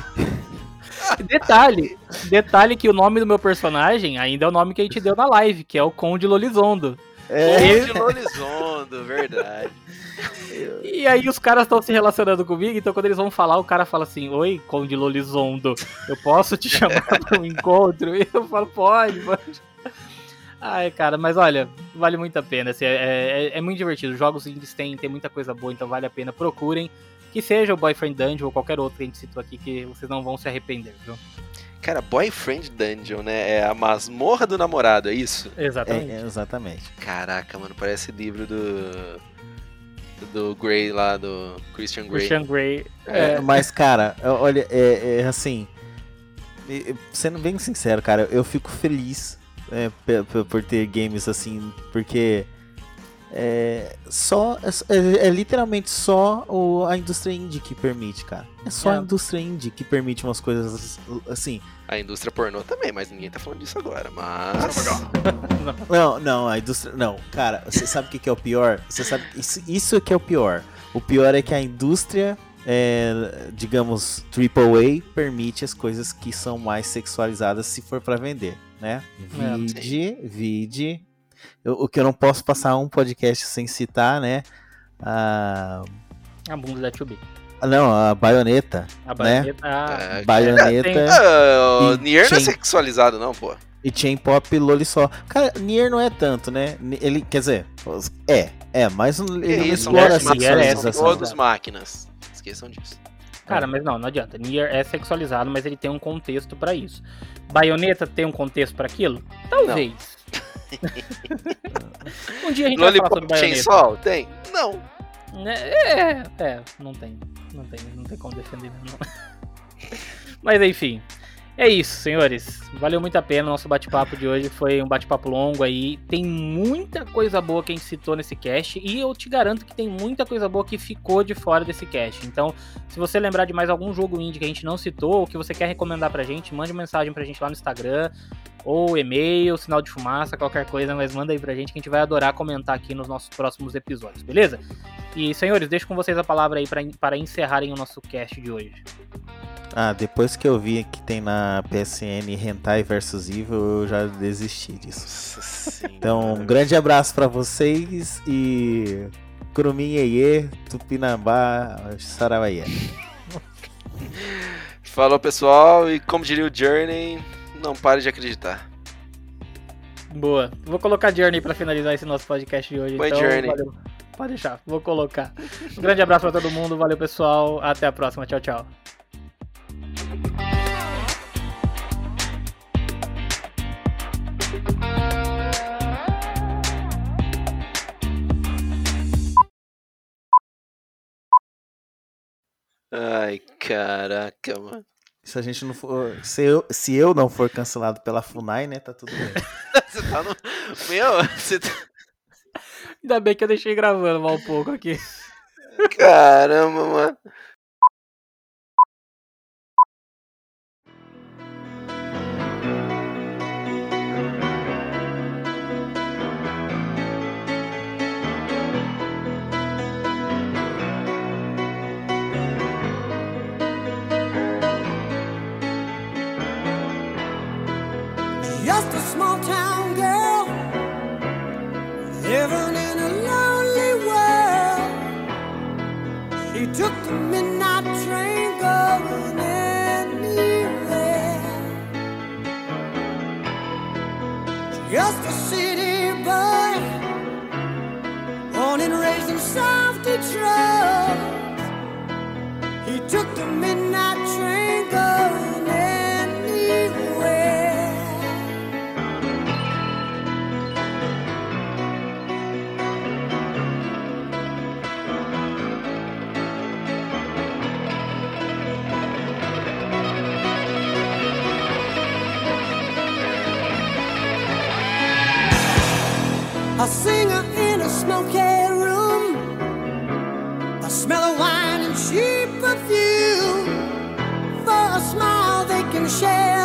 detalhe, detalhe que o nome do meu personagem ainda é o nome que a gente deu na live, que é o Conde Lolizondo. É. de Lolizondo, verdade. E aí os caras estão se relacionando comigo, então quando eles vão falar, o cara fala assim, oi, Conde Lolizondo, eu posso te chamar para um encontro? E eu falo, pode, pode. Ai, cara, mas olha, vale muito a pena. Assim, é, é, é, muito divertido. Os jogos indies têm, tem muita coisa boa, então vale a pena. Procurem. Que seja o Boyfriend Dungeon ou qualquer outro que a gente citou aqui, que vocês não vão se arrepender, viu? Cara, Boyfriend Dungeon, né? É a masmorra do namorado, é isso? Exatamente. É, exatamente. Caraca, mano, parece livro do. Do Grey lá, do Christian Grey. Christian Grey. É. é. Mas, cara, olha, é, é assim. Sendo bem sincero, cara, eu fico feliz é, por ter games assim, porque é, só é, é, literalmente só o, a indústria indie que permite, cara. É só é. a indústria indie que permite umas coisas assim. A indústria pornô também, mas ninguém tá falando disso agora. Mas. não, não, a indústria. Não, cara, você sabe o que, que é o pior? Você sabe. Isso, isso que é o pior. O pior é que a indústria, é, digamos, AAA, permite as coisas que são mais sexualizadas se for para vender, né? É, vide, vide eu, o que eu não posso passar um podcast sem citar, né? A, a bunda da Chubby. Não, a baioneta. A baioneta. Né? A... É, baioneta. Ah, o Nier não é sexualizado, não, pô. E Chain Pop Lolisó. Cara, Nier não é tanto, né? Ele, quer dizer, é, é, mas ele É não isso, explora né? a São sexualização. todos máquinas. Esqueçam disso. Cara, mas não, não adianta. Nier é sexualizado, mas ele tem um contexto pra isso. Baioneta tem um contexto pra aquilo? Talvez. um dia a gente vai falar sobre Lollipop baioneta. Chainsaw? Tem? Não. É, é, não tem. Não tem, não tem como defender mesmo. não. Mas enfim. É isso, senhores. Valeu muito a pena o nosso bate-papo de hoje. Foi um bate-papo longo aí. Tem muita coisa boa que a gente citou nesse cast. E eu te garanto que tem muita coisa boa que ficou de fora desse cast. Então, se você lembrar de mais algum jogo indie que a gente não citou, ou que você quer recomendar pra gente, mande mensagem pra gente lá no Instagram, ou e-mail, sinal de fumaça, qualquer coisa, mas manda aí pra gente que a gente vai adorar comentar aqui nos nossos próximos episódios, beleza? E, senhores, deixo com vocês a palavra aí pra, para encerrarem o nosso cast de hoje. Ah, depois que eu vi que tem na PSN Hentai vs Evil, eu já desisti disso. Nossa senhora. Então, um grande abraço pra vocês e Curumim Iê, Tupinambá, Saravaié. Falou, pessoal. E como diria o Journey, não pare de acreditar. Boa. Vou colocar Journey pra finalizar esse nosso podcast de hoje. Põe então, Journey. valeu. Pode deixar, vou colocar. Um grande abraço pra todo mundo, valeu pessoal, até a próxima, tchau, tchau. Ai, caraca, mano. Se a gente não for. Se eu, se eu não for cancelado pela FUNAI, né? Tá tudo bem. Você tá no. Meu, você tá. Ainda bem que eu deixei gravando mal um pouco aqui. Caramba, mano. In South Detroit. He took the midnight train going anywhere. A singer in a smoky share